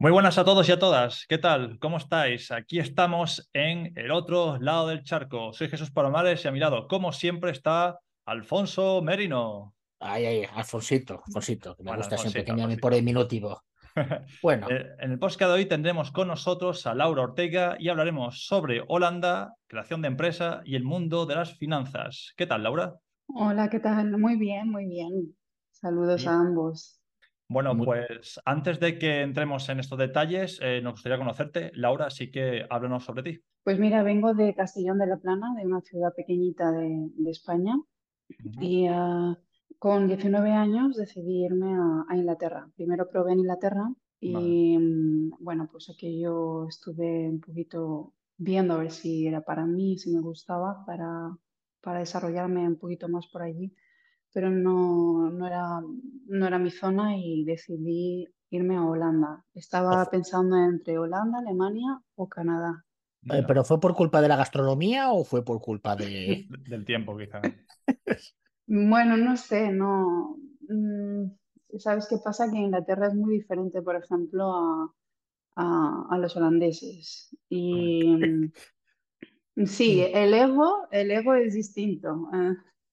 Muy buenas a todos y a todas. ¿Qué tal? ¿Cómo estáis? Aquí estamos en el otro lado del charco. Soy Jesús Palomares y a mi lado, como siempre, está Alfonso Merino. Ay, ay, Alfonsito, Alfonsito, que me Bueno, gusta siempre que me llamen por el minutivo. Bueno, Eh, En el podcast de hoy tendremos con nosotros a Laura Ortega y hablaremos sobre Holanda, creación de empresa y el mundo de las finanzas. ¿Qué tal, Laura? Hola, ¿qué tal? Muy bien, muy bien. Saludos Bien. a ambos. Bueno, Muy- pues antes de que entremos en estos detalles, eh, nos gustaría conocerte. Laura, así que háblanos sobre ti. Pues mira, vengo de Castellón de la Plana, de una ciudad pequeñita de, de España, y ah, con 19 años decidí irme a, a Inglaterra. Primero probé en Inglaterra y mm, bueno, pues aquello estuve un poquito viendo a ver si era para mí, si me gustaba, para, para desarrollarme un poquito más por allí, pero no, no era, no era mi zona y decidí irme a Holanda. Estaba Ojo. pensando entre Holanda, Alemania o Canadá. eh, Bueno, ¿pero fue por culpa de la gastronomía o fue por culpa de... del tiempo, quizá. Bueno, no sé, no. mm, ¿Sabes qué pasa? Que Inglaterra es muy diferente, por ejemplo, a, a- a los holandeses. Y mm, sí, el ego, el ego es distinto.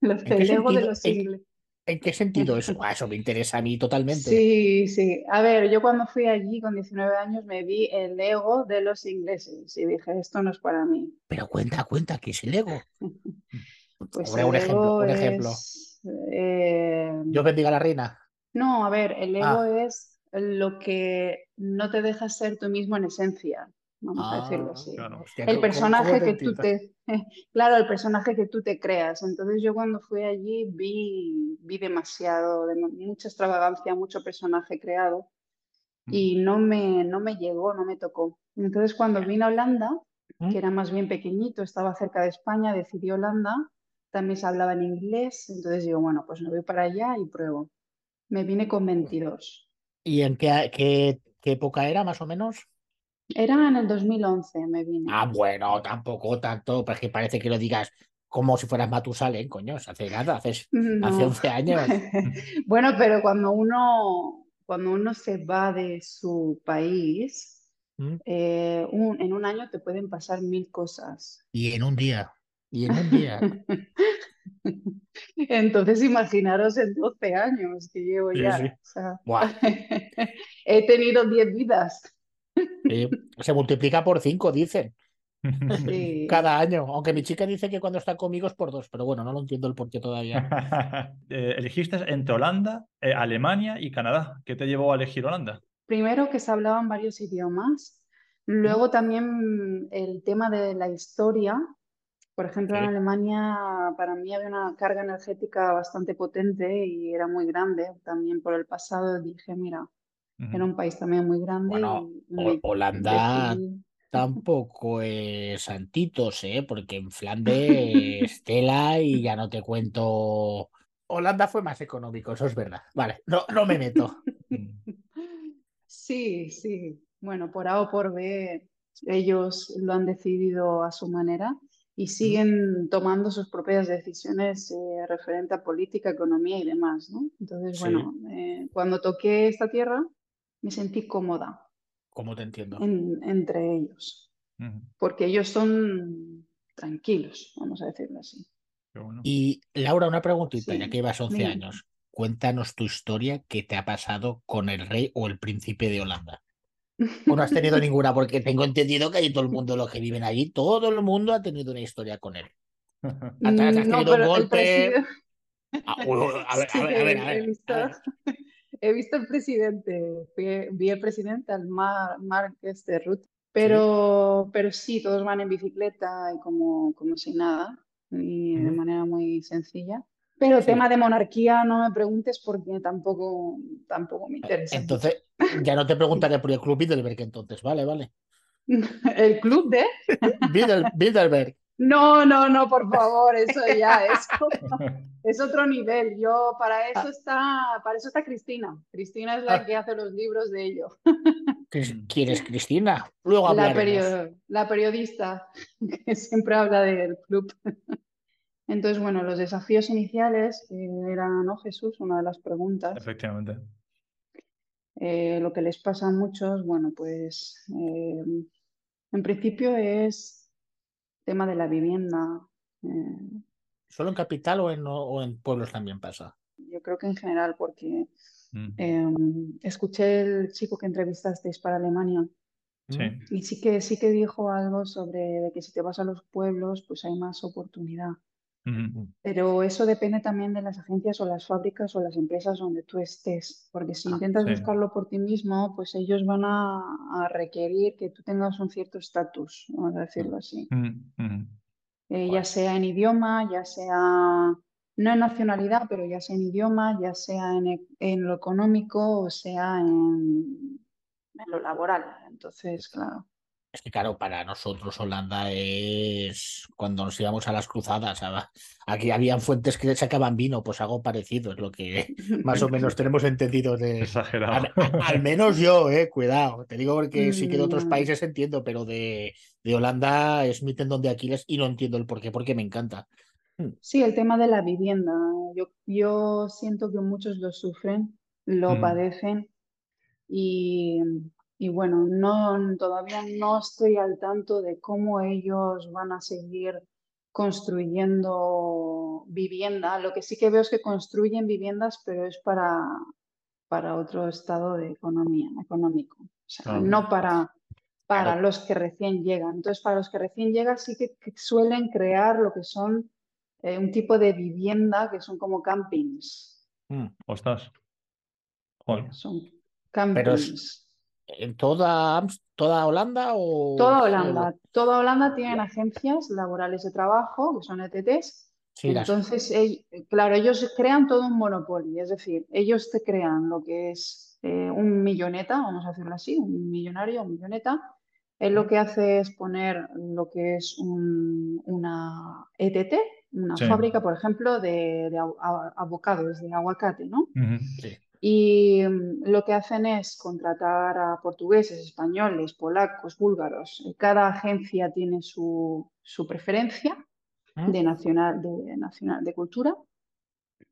los- ¿En qué el ego de los ¿En- ingleses. ¿En qué sentido eso? Ah, eso me interesa a mí totalmente. Sí, sí. A ver, yo cuando fui allí con 19 años me vi el ego de los ingleses y dije, esto no es para mí. Pero cuenta, cuenta, ¿qué es el ego? Pues Hombre, el un ejemplo, un ejemplo. es, eh, Yo bendiga a la reina. No, a ver, el ego Ah. es lo que no te deja ser tú mismo en esencia, vamos a decirlo Ah, así. Claro. hostia, El ¿cómo- personaje que tú te, claro, el personaje que tú te creas. Entonces yo cuando fui allí vi, vi demasiado, de mucha extravagancia, mucho personaje creado y no me, no me llegó, no me tocó. Entonces cuando vine a Holanda, ¿Mm? que era más bien pequeñito, estaba cerca de España, decidí Holanda, también se hablaba en inglés, entonces digo, bueno, pues me voy para allá y pruebo. Me vine con 22. ¿Y en qué, qué, qué época era, más o menos? Era en el 2011, me vine. Ah, bueno, tampoco tanto, porque parece que lo digas como si fueras Matusalén, coño, hace nada, hace, hace No. 11 años. Bueno, pero cuando uno, cuando uno se va de su país, ¿Mm? eh, un- en un año te pueden pasar mil cosas. Y en un día, y en un día. Entonces, imaginaros en 12 años que llevo Sí, ya. sí. O sea, Buah. he tenido 10 vidas. Sí, se multiplica por 5, dicen, Sí. cada año. Aunque mi chica dice que cuando está conmigo es por dos, pero bueno, no lo entiendo el porqué todavía. Eh, elegiste entre Holanda, eh, Alemania y Canadá. ¿Qué te llevó a elegir Holanda? Primero que se hablaban varios idiomas, luego también el tema de la historia. Por ejemplo, en. Alemania para mí había una carga energética bastante potente y era muy grande. También por el pasado dije, mira, era un país también muy grande Bueno, y Holanda decidí- tampoco es santitos, ¿eh? Porque en Flandes, tela y ya no te cuento. Holanda fue más económico, eso es verdad. Vale, no, no me meto. Sí, sí. Bueno, por A o por B, ellos lo han decidido a su manera y siguen tomando sus propias decisiones eh, referente a política, economía y demás, ¿no? Entonces, Sí. bueno, eh, cuando toqué esta tierra me sentí cómoda ¿Cómo te entiendo? en- entre ellos, porque ellos son tranquilos, vamos a decirlo así. bueno. Y Laura, una preguntita, Sí, ya que llevas 11 dime. años. Cuéntanos tu historia, qué te ha pasado con el rey o el príncipe de Holanda. ¿O no has tenido ninguna? Porque tengo entendido que hay todo el mundo, los que viven allí, todo el mundo ha tenido una historia con él. Has Mm, No, tenido pero el golpe. Ah, a ver, a ver, a ver, a he ver, visto, a ver. He visto el presidente, fui- vi el presidente al Mar, Marqués de Ruth, pero, pero sí, todos van en bicicleta y como, como si nada, y de manera muy sencilla. Pero Sí. tema de monarquía no me preguntes porque tampoco, tampoco me interesa. Entonces, ya no te preguntaré por el club Bilderberg entonces, vale, vale. ¿El club de? Bilderberg. No, no, no, por favor, eso ya es, es otro nivel. Yo, para eso está, para eso está Cristina. Cristina es la Ah. que hace los libros de ello. ¿Quién es Cristina? Luego La, perio- la periodista que siempre habla del club. Entonces, bueno, los desafíos iniciales, que era, ¿no, Jesús? Una de las preguntas. Efectivamente. eh, lo que les pasa a muchos, bueno, pues eh, en principio es tema de la vivienda. eh, ¿Solo en capital o en, o en pueblos también pasa? yo creo que en general, porque Mm, em, escuché el chico que entrevistasteis para Alemania Sí. y sí que, sí que dijo algo sobre de que si te vas a los pueblos, pues hay más oportunidad. Pero eso depende también de las agencias o las fábricas o las empresas donde tú estés, porque si Ah, intentas sí. buscarlo por ti mismo, pues ellos van a, a requerir que tú tengas un cierto estatus, vamos a decirlo así. Mm. Eh, ya Joder. sea en idioma, ya sea, no en nacionalidad, pero ya sea en idioma, ya sea en, e- en lo económico o sea en, en lo laboral. Entonces, claro. Que claro, para nosotros Holanda es cuando nos íbamos a las cruzadas. Aquí habían fuentes que sacaban vino, pues algo parecido, es lo que más o menos tenemos entendido de... Exagerado. Al, al menos yo, eh, cuidado. Te digo porque sí que de otros Mm. países entiendo, pero de, de Holanda es mi tendón de Aquiles y no entiendo el por qué, porque me encanta. Sí, el tema de la vivienda. Yo, yo siento que muchos lo sufren, lo Mm. padecen y, y bueno, no, todavía no estoy al tanto de cómo ellos van a seguir construyendo vivienda. Lo que sí que veo es que construyen viviendas, pero es para, para otro estado de economía, económico. O sea, Claro. no para, para Claro. los que recién llegan. Entonces, para los que recién llegan sí que, que suelen crear lo que son eh, un tipo de vivienda que son como campings. Mm. Ostras. Joder. Son Pero es- campings. ¿En toda, toda Holanda o Toda Holanda, toda Holanda tienen agencias laborales de trabajo, que son ETTs. Sí, Entonces, claro, ellos crean todo un monopolio, es decir, ellos te crean lo que es eh, un milloneta, vamos a decirlo así, un millonario, un milloneta. Él lo que hace es poner lo que es un- una ETT, una Sí. fábrica, por ejemplo, de, de avo- a- avocados, de aguacate, ¿no? Sí. Y mm, lo que hacen es contratar a portugueses, españoles, polacos, búlgaros. Eh, Cada agencia tiene su, su preferencia ¿Mm? de nacional, de nacional, de cultura.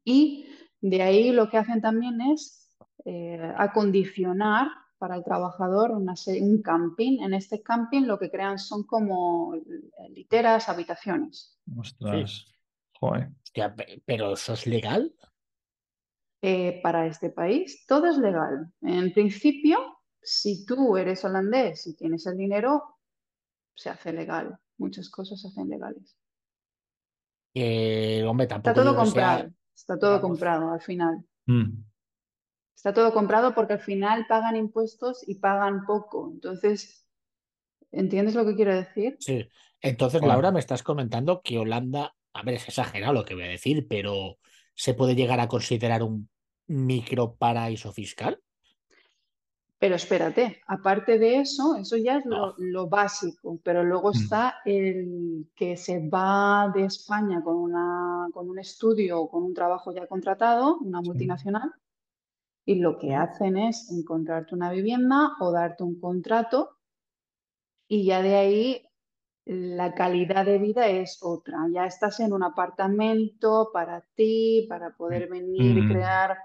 Y de ahí lo que hacen también es eh, acondicionar para el trabajador una un camping. En este camping lo que crean son como eh, literas, habitaciones. Ostras. Joder. Hostia, pero ¿eso es legal? Eh, para este país, todo es legal. En principio, si tú eres holandés y tienes el dinero, se hace legal. Muchas cosas se hacen legales. Eh, hombre, Está todo sea- comprado, está todo comprado al final. Mm. Está todo comprado porque al final pagan impuestos y pagan poco. Entonces, ¿entiendes lo que quiero decir? Sí. Entonces, Bueno. Laura, me estás comentando que Holanda, a ver, es exagerado lo que voy a decir, pero ¿se puede llegar a considerar un micro paraíso fiscal? Pero espérate, aparte de eso, eso ya es lo, lo básico, pero luego Mm. está el que se va de España con, una, con un estudio o con un trabajo ya contratado, una Sí. multinacional, y lo que hacen es encontrarte una vivienda o darte un contrato y ya de ahí la calidad de vida es otra. Ya estás en un apartamento para ti, para poder venir y Mm. crear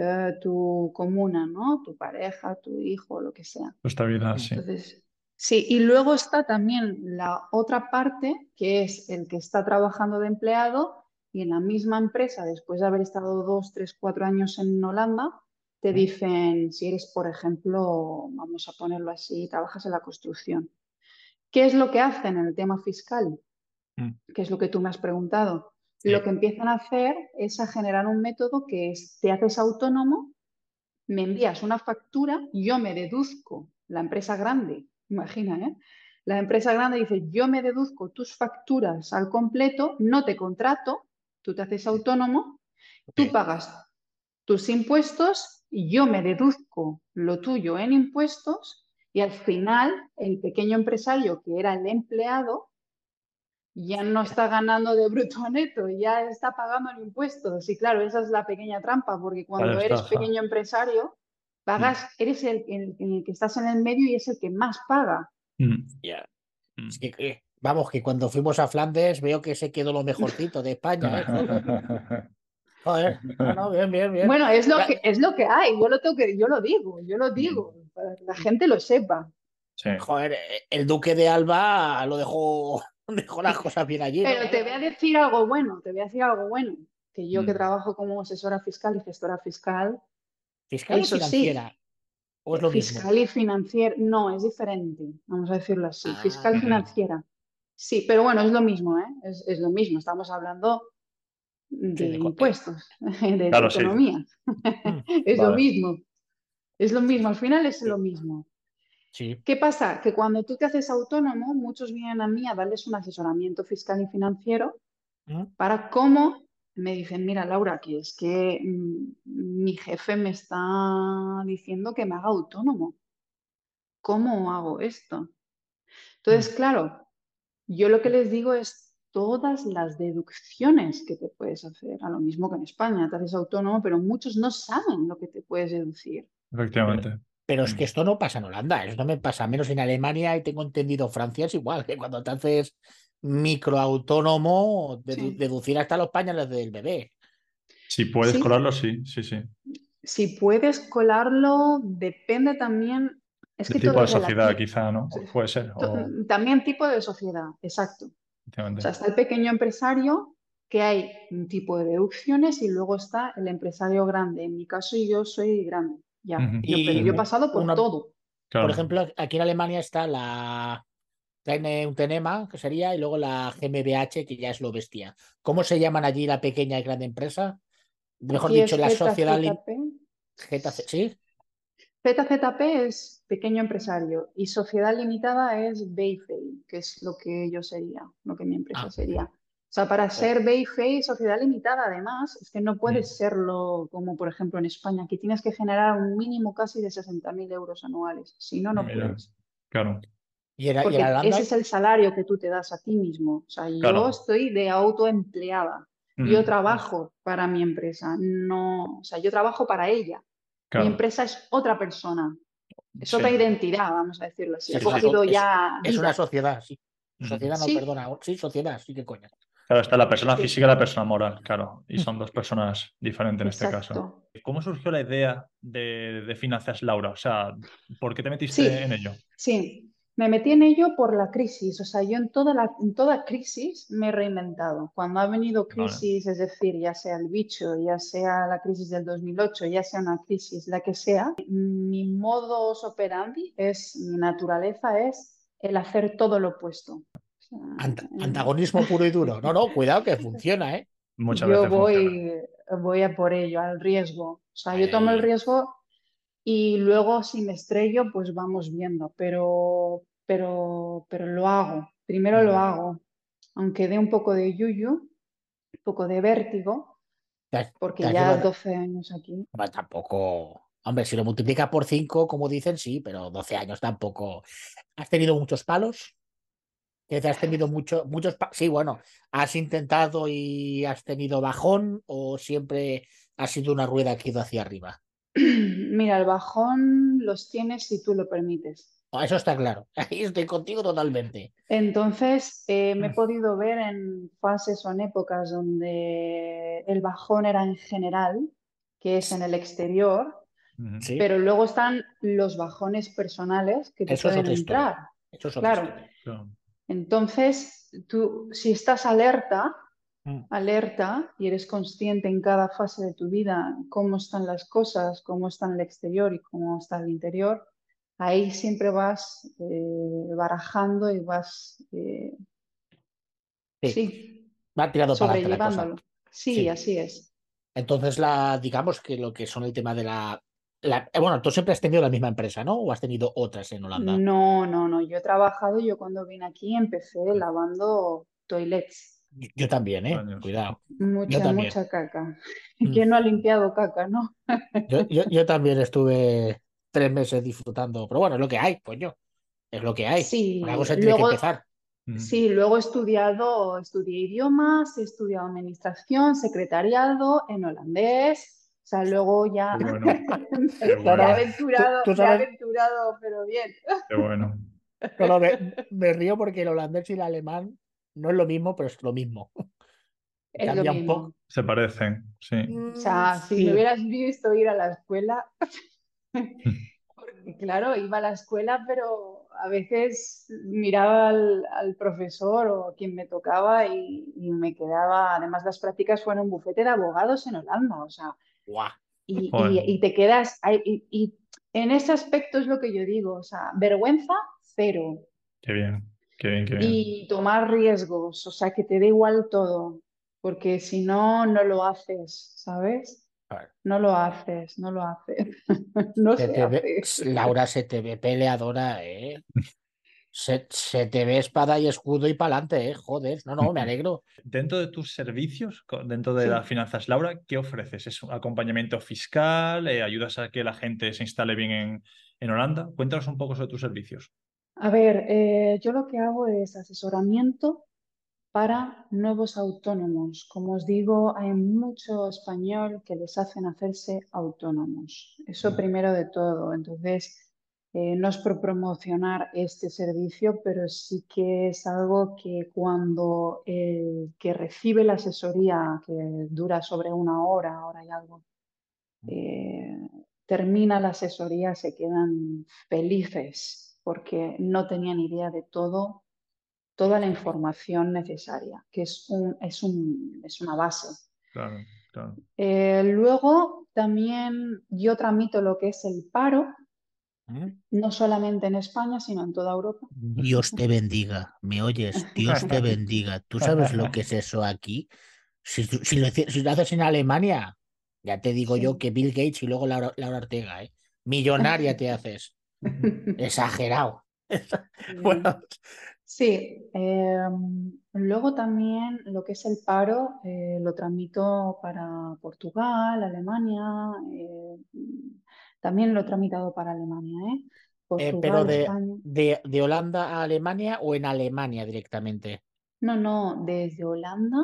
eh, tu comuna, ¿no? Tu pareja, tu hijo, lo que sea. Tu estabilidad, sí. Entonces, sí, y luego está también la otra parte, que es el que está trabajando de empleado y en la misma empresa, después de haber estado dos, tres, cuatro años en Holanda, te dicen, si eres, por ejemplo, vamos a ponerlo así, trabajas en la construcción. ¿Qué es lo que hacen en el tema fiscal? Mm. Que es lo que tú me has preguntado. Sí. Lo que empiezan a hacer es a generar un método que es, te haces autónomo, me envías una factura, yo me deduzco, la empresa grande, imagina, ¿eh? La empresa grande dice, yo me deduzco tus facturas al completo, no te contrato, tú te haces autónomo, tú pagas tus impuestos y yo me deduzco lo tuyo en impuestos y al final el pequeño empresario que era el empleado ya no está ganando de bruto a neto, ya está pagando en impuestos. Y claro, esa es la pequeña trampa, porque cuando Claro, eres pequeño empresario, pagas, eres el, el- el que estás en el medio y es el que más paga. Mm. Mm. Es que, eh, vamos, que cuando fuimos a Flandes veo que se quedó lo mejorcito de España. ¿eh? Joder, no, bien, bien, bien. Bueno, es lo que, es lo que hay, yo lo tengo que, yo lo digo, yo lo digo, para que la gente lo sepa. Sí. Joder, eh, el duque de Alba lo dejó, dejó las cosas bien allí. ¿no? Pero te voy a decir algo bueno, te voy a decir algo bueno, que yo que Mm. trabajo como asesora fiscal y gestora fiscal, ¿Fiscal sí. financiera? ¿O es lo mismo? fiscal y financiera, no, es diferente, vamos a decirlo así, fiscal y Ah. financiera. Sí, pero bueno, es lo mismo, ¿eh? Es, es lo mismo, estamos hablando de impuestos, de Claro, economía. Mm, Es lo mismo, es lo mismo, al final es lo mismo. Sí. ¿Qué pasa? Que cuando tú te haces autónomo, muchos vienen a mí a darles un asesoramiento fiscal y financiero Mm, para cómo me dicen, mira, Laura, que es que mm, mi jefe me está diciendo que me haga autónomo. ¿Cómo hago esto? Entonces, claro, yo lo que les digo es todas las deducciones que te puedes hacer, a lo mismo que en España, te haces autónomo, pero muchos no saben lo que te puedes deducir. Efectivamente. Pero es Mm. que esto no pasa en Holanda, esto me pasa menos en Alemania y tengo entendido Francia es igual, que cuando te haces microautónomo, dedu- Sí. deducir hasta los pañales del bebé. Si puedes Sí. colarlo, sí, sí, sí. Si puedes colarlo, depende también, es que tipo todo de sociedad, quizá, ¿no? Sí. Puede ser. O... También tipo de sociedad, exacto. O sea, está el pequeño empresario, que hay un tipo de deducciones, y luego está el empresario grande. En mi caso, yo soy grande, ya. Yo, pero Y yo he pasado por una- todo. Claro. Por ejemplo, aquí en Alemania está la un tenema, que sería, y luego la GmbH, que ya es lo bestia. ¿Cómo se llaman allí la pequeña y grande empresa? Mejor Aquí dicho, la sociedad lim- ZZP. ZC, ¿sí? ZZP es pequeño empresario y sociedad limitada es BeFei, que es lo que yo sería, lo que mi empresa Ah. sería. O sea, para ser BeFei, sociedad limitada, además, es que no puedes serlo como, por ejemplo, en España, que tienes que generar un mínimo casi de 60.000 euros anuales. Si no, no Mira. puedes. Claro. Y era, y Porque ese es el salario que tú te das a ti mismo. O sea, yo Claro. estoy de autoempleada. Yo trabajo para mi empresa, no, o sea, yo trabajo para ella. Claro. Mi empresa es otra persona, es Sí. otra identidad, vamos a decirlo así. Sí, Es- ya es una sociedad, sí. Sociedad no, Sí. perdona. Sí, sociedad, sí que coño. Claro, está la persona Sí. física y la persona moral, claro. Y son dos personas diferentes en este caso. ¿Cómo surgió la idea de, de Finanzas Laura? O sea, ¿por qué te metiste Sí. en ello? Sí, me metí en ello por la crisis. O sea, yo en toda, la, en toda crisis me he reinventado. Cuando ha venido Vale. crisis, es decir, ya sea el bicho, ya sea la crisis del 2008, ya sea una crisis, la que sea, mi modus operandi es, mi naturaleza es el hacer todo lo opuesto. Ant- en- antagonismo puro y duro. No, no, cuidado que funciona, ¿eh? Muchas yo veces funciona. voy, voy a por ello, al riesgo. O sea, yo tomo el riesgo y luego si me estrello, pues vamos viendo, pero, pero, pero lo hago. Primero lo hago, aunque dé un poco de yuyu, un poco de vértigo, porque ya llevado- 12 años aquí. Tampoco. Hombre, si lo multiplicas por 5, como dicen, sí, pero 12 años tampoco. ¿Has tenido muchos palos? ¿Que te has tenido mucho, muchos Sí, bueno, ¿has intentado y has tenido bajón o siempre ha sido una rueda que ha ido hacia arriba? Mira, el bajón los tienes si tú lo permites. Oh, Eso está claro. Ahí estoy contigo totalmente. Entonces, eh, me he Mm. podido ver en fases o en épocas donde el bajón era en general, que es en el exterior. Sí, pero luego están los bajones personales que te Eso es pueden historia. entrar. eso es otra Claro. historia. Entonces, tú, si estás alerta, Mm. alerta y eres consciente en cada fase de tu vida cómo están las cosas, cómo está el exterior y cómo está el interior, ahí siempre vas eh, barajando y vas, eh, Sí, sí, va tirado para adelante la cosa. Sí. así es. Entonces, la, digamos que lo que son el tema de la, la- eh, Bueno, tú siempre has tenido la misma empresa, ¿no? ¿O has tenido otras en Holanda? No, no, no. Yo he trabajado, yo cuando vine aquí empecé lavando toilets. Yo, yo también, ¿eh? Años. Cuidado. Mucha, también. mucha caca. Mm. ¿Quién no ha limpiado caca, no? Yo, yo, yo también estuve tres meses disfrutando, pero bueno, es lo que hay, coño. Es lo que hay. Sí, algo se tiene que luego- empezar. Ujú. Sí, luego he estudiado, estudié idiomas, he estudiado administración, secretariado en holandés. O sea, luego ya bueno, me he bueno. aventurado, Tú- tú me he sabes- aventurado, pero bien. qué bueno. No, me, me río porque el holandés y el alemán no es lo mismo, pero es lo mismo. Es lo un. Se parecen, sí. O sea, Mm, si sí. me hubieras visto ir a la escuela, porque claro, iba a la escuela, pero a veces miraba al, al profesor o a quien me tocaba y, y me quedaba, además las prácticas fueron un bufete de abogados en Holanda, o sea. Y, Joder. y- y te quedas, y, y en ese aspecto es lo que yo digo, o sea, vergüenza cero Qué bien, qué bien, qué bien. y tomar riesgos, o sea, que te dé igual todo, porque si no, no lo haces, ¿sabes? No lo haces, no lo haces. No Se se te ve- hace. Laura, se te ve peleadora, ¿eh? Se, se te ve espada y escudo y pa'lante, ¿eh? Joder, no, no, me alegro. Dentro de tus servicios, dentro de Sí. las finanzas, Laura, ¿qué ofreces? ¿Es un acompañamiento fiscal? Eh, ¿Ayudas a que la gente se instale bien en, en Holanda? Cuéntanos un poco sobre tus servicios. A ver, eh, yo lo que hago es asesoramiento para nuevos autónomos. Como os digo, hay mucho español que les hacen hacerse autónomos. Eso Mm. primero de todo. Entonces, eh, no es por promocionar este servicio, pero sí que es algo que cuando el que recibe la asesoría, que dura sobre una hora, hora y algo, eh, termina la asesoría, se quedan felices porque no tenían idea de todo, toda la información necesaria, que es un, es un, es una base. Claro, claro. Eh, luego también yo tramito lo que es el paro, ¿Mm? no solamente en España, sino en toda Europa. Dios te bendiga, ¿me oyes? Dios te bendiga. ¿Tú sabes lo que es eso aquí? Si, lo, hici- si lo haces en Alemania, ya te digo yo que Bill Gates y luego Laura, Laura Ortega, ¿eh? Millonaria te haces. Exagerado. Bueno, Sí, em, luego también lo que es el paro eh, lo tramito para Portugal, Alemania, eh, también lo he tramitado para Alemania, ¿eh? eh, Portugal, pero de, España. de, de Holanda a Alemania o en Alemania directamente. No, no, desde Holanda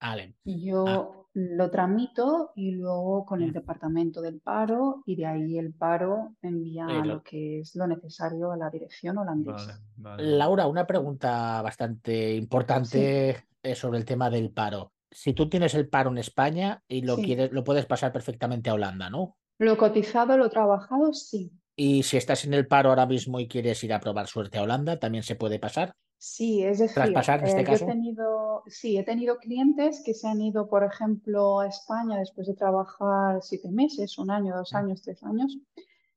Ale. yo lo tramito y luego con el Mm. departamento del paro y de ahí el paro envía Eh, lo- lo que es lo necesario a la dirección holandesa. vale. Laura, una pregunta bastante importante eh, sobre el tema del paro. Si tú tienes el paro en España y lo Sí. quieres, lo puedes pasar perfectamente a Holanda, ¿no? Lo cotizado, lo trabajado, sí. Y si estás en el paro ahora mismo y quieres ir a probar suerte a Holanda, también se puede pasar. Sí, es decir, Traspasar en este eh, yo he caso. tenido, sí, he tenido clientes que se han ido, por ejemplo, a España después de trabajar siete meses, un año, dos Mm. años, tres años.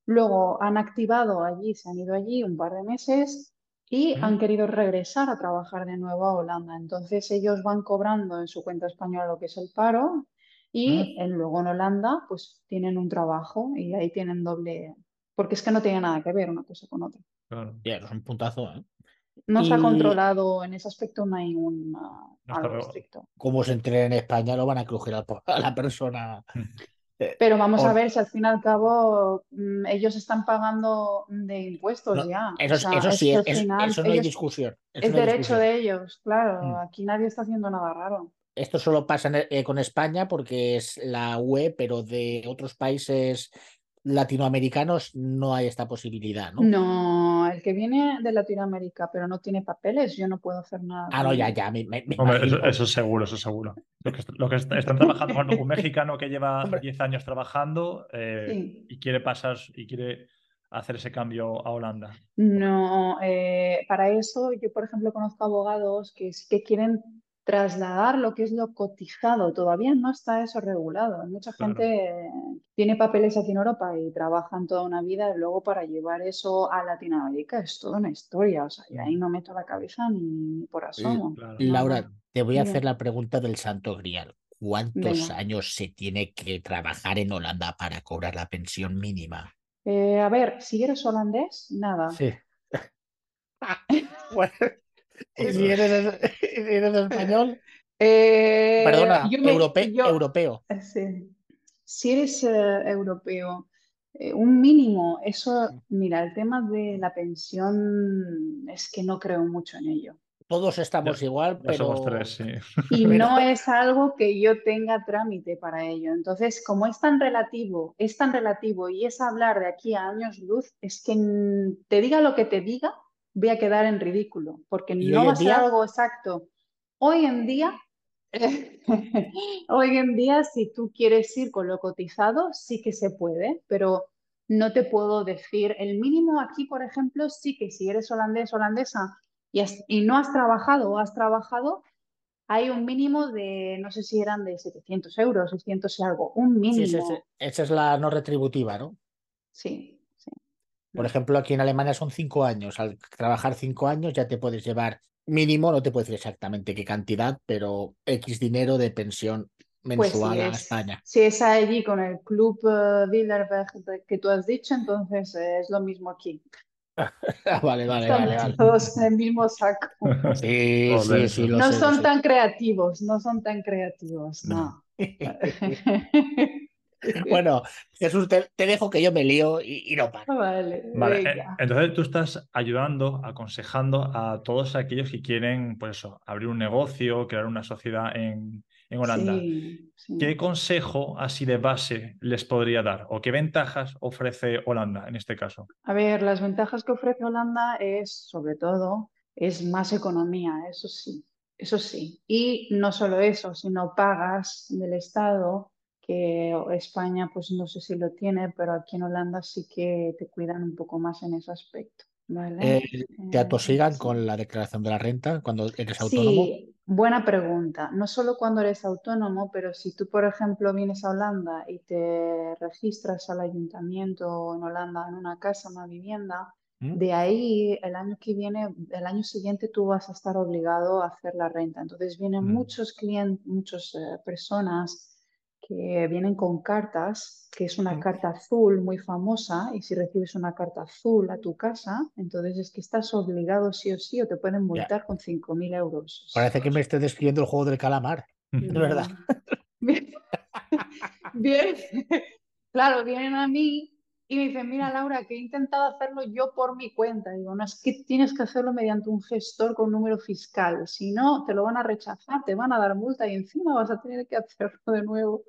Luego han activado allí, se han ido allí un par de meses y Mm. han querido regresar a trabajar de nuevo a Holanda. Entonces ellos van cobrando en su cuenta española lo que es el paro y Mm. en- luego en Holanda pues tienen un trabajo y ahí tienen doble, porque es que no tiene nada que ver una cosa con otra. Claro. Ya, es un puntazo, ¿eh? No está Y- controlado, en ese aspecto no hay un, No algo estricto. Como se entre en España, lo van a crujir a la persona. Pero vamos a ver si al fin y al cabo mm, ellos están pagando de impuestos No, ya. O Eso, sea, eso es sí, es- al es- final eso no hay ellos- discusión. eso es no hay derecho discusión. de ellos, claro. Mm. Aquí nadie está haciendo nada raro. Esto solo pasa en- eh, con España porque es la UE, pero de otros países latinoamericanos no hay esta posibilidad, ¿no? No, el que viene de Latinoamérica pero no tiene papeles, yo no puedo hacer nada Ah, no, ya, ya, me, me- me Hombre, eso, eso seguro, eso seguro. Lo que, lo están trabajando, un mexicano que lleva Hombre. 10 años trabajando eh, Sí. y quiere pasar y quiere hacer ese cambio a Holanda. No, eh, para eso yo, por ejemplo, conozco abogados que sí que quieren trasladar lo que es lo cotizado. Todavía no está eso regulado. Mucha Claro. gente eh, tiene papeles aquí en Europa y trabajan toda una vida y luego para llevar eso a Latinoamérica es toda una historia. O sea, yo ahí no meto la cabeza ni, por asomo. Claro. No, Laura, te voy a hacer la pregunta del Santo Grial. ¿Cuántos Venga. años se tiene que trabajar en Holanda para cobrar la pensión mínima? Eh, a ver, si eres holandés, nada. Sí. Bueno, y si eres, si eres español, Eh, perdona, yo me- europe- yo- europeo. Eh, Sí. Si eres eh, europeo, eh, un mínimo, eso, mira, el tema de la pensión es que no creo mucho en ello. Todos estamos Ya- igual, Ya pero somos tres, sí. Y no es algo que yo tenga trámite para ello. Entonces, como es tan relativo, es tan relativo y es hablar de aquí a años luz, es que te diga lo que te diga, voy a quedar en ridículo, porque ¿Y no va a ser algo exacto. Hoy en día, Hoy en día, si tú quieres ir con lo cotizado, sí que se puede, pero no te puedo decir. El mínimo aquí, por ejemplo, sí que si eres holandés, holandesa y, y no has trabajado o has trabajado, hay un mínimo de, no sé si eran de 700 euros, 600 y algo, un mínimo. Sí, esa es la no retributiva, ¿no? Sí. Por ejemplo, aquí en Alemania son cinco años. Al trabajar cinco años ya te puedes llevar mínimo, no te puedo decir exactamente qué cantidad, pero X dinero de pensión pues mensual a España. Si es allí con el club uh, que tú has dicho, entonces es lo mismo aquí. vale, vale, vale, Todos en el mismo saco. Sí, sí, sí, no son tan creativos, no son tan creativos, no. bueno, Jesús, te, dejo que yo me lío y, no paro. Vale, vale eh, entonces tú estás ayudando, aconsejando a todos aquellos que quieren, pues eso, abrir un negocio, crear una sociedad en, en Holanda. ¿Qué consejo así de base les podría dar o qué ventajas ofrece Holanda en este caso? A ver, las ventajas que ofrece Holanda es, sobre todo, es más economía, eso sí, eso sí. Y no solo eso, sino pagas del Estado, que España pues no sé si lo tiene, pero aquí en Holanda sí que te cuidan un poco más en ese aspecto. Eh, ¿Te atosigan con la declaración de la renta cuando eres autónomo? Sí, buena pregunta. No solo cuando eres autónomo, pero si tú, por ejemplo, vienes a Holanda y te registras al ayuntamiento en Holanda en una casa, una vivienda, ¿Mm? de ahí el año que viene, el año siguiente tú vas a estar obligado a hacer la renta. Entonces vienen mm. muchos clientes, muchas eh, personas que vienen con cartas, que es una carta azul muy famosa, y si recibes una carta azul a tu casa, entonces es que estás obligado sí o sí o te pueden multar con 5.000 euros. Parece que me esté describiendo el juego del calamar, de verdad. Bien. Claro, vienen a mí y me dicen, mira Laura, que he intentado hacerlo yo por mi cuenta. digo, no, es que tienes que hacerlo mediante un gestor con número fiscal. Si no, te lo van a rechazar, te van a dar multa y encima vas a tener que hacerlo de nuevo.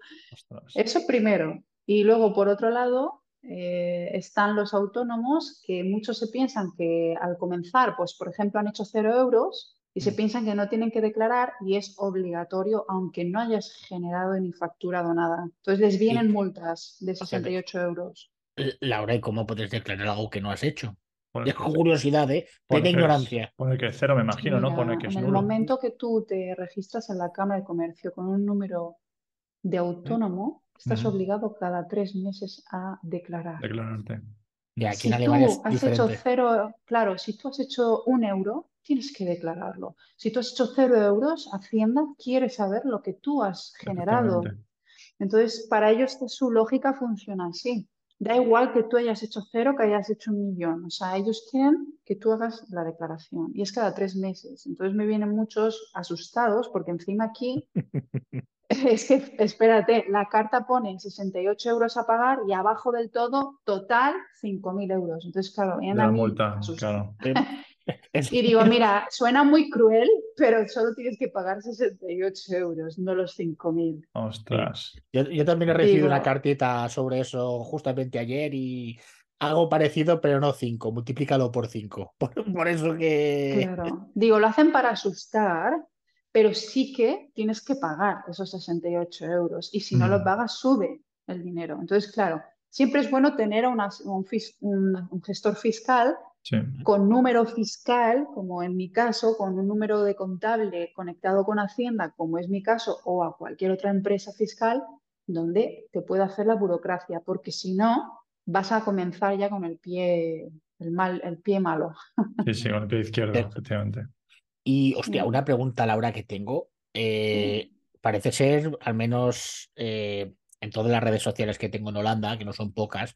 Eso primero. Y luego, por otro lado, eh, están los autónomos que muchos se piensan que al comenzar, pues por ejemplo, han hecho cero euros y se mm. piensan que no tienen que declarar y es obligatorio aunque no hayas generado ni facturado nada. Entonces les vienen multas de 68 euros. Laura, ¿y cómo puedes declarar algo que no has hecho? es curiosidad, ¿eh? De ignorancia. Pone que cero, me imagino, ¿no? Pone que es en el momento que tú te registras en la Cámara de Comercio con un número de autónomo, estás obligado cada tres meses a declarar. Declararte. Y aquí si tú has hecho cero, claro, si tú has hecho un euro, tienes que declararlo. Si tú has hecho cero euros, Hacienda quiere saber lo que tú has generado. Entonces, para ellos su lógica funciona así. Da igual que tú hayas hecho cero, que hayas hecho un millón. O sea, ellos quieren que tú hagas la declaración. Y es cada tres meses. Entonces me vienen muchos asustados porque encima aquí es que, espérate, la carta pone 68 euros a pagar y abajo del todo, total, 5.000 euros. Entonces, claro, vienen la multa, claro. Y digo, mira, suena muy cruel, pero solo tienes que pagar 68 euros, no los 5.000. Ostras. Yo, también he recibido una cartita sobre eso justamente ayer y algo parecido, pero no 5, multiplícalo por 5. Por, eso que... Claro. Digo, lo hacen para asustar, pero sí que tienes que pagar esos 68 euros y si no lo mm. pagas, sube el dinero. Entonces, claro, siempre es bueno tener un, un gestor fiscal con número fiscal, como en mi caso, con un número de contable conectado con Hacienda, como es mi caso, o a cualquier otra empresa fiscal, donde te pueda hacer la burocracia, porque si no, vas a comenzar ya con el pie, el, mal, el pie malo. Sí, sí, con el pie izquierdo, efectivamente. Y, hostia, una pregunta, Laura, que tengo. Eh, parece ser, al menos eh, en todas las redes sociales que tengo en Holanda, que no son pocas,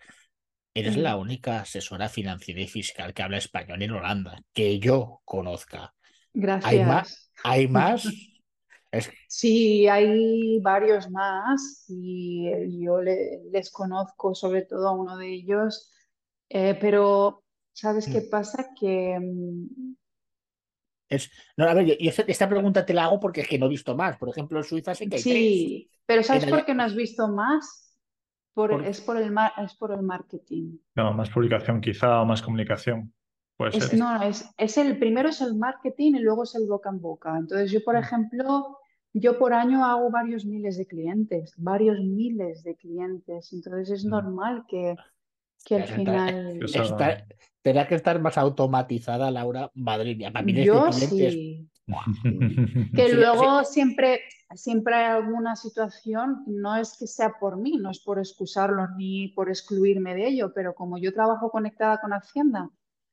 Eres la única asesora financiera y fiscal que habla español en Holanda, que yo conozca. Gracias. ¿Hay más? ¿Hay más? Sí, hay varios más y yo les conozco sobre todo a uno de ellos, eh, pero ¿sabes qué mm. pasa? Que... Mm, es, no, a ver, yo, esta pregunta te la hago porque es que no he visto más. Por ejemplo, en Suiza sí que hay Sí, pero ¿sabes por qué no has visto más? Es, por el es por el marketing. No, más publicación quizá o más comunicación. es, No, es, es, el primero es el marketing y luego es el boca en boca. Entonces yo, por mm. ejemplo, yo por año hago varios miles de clientes, varios miles de clientes, entonces es mm. normal que, que al final... Tendrá que estar más automatizada, Laura. Madrid mía, para Yo sí. que luego siempre, siempre hay alguna situación, no es que sea por mí, no es por excusarlo ni por excluirme de ello, pero como yo trabajo conectada con Hacienda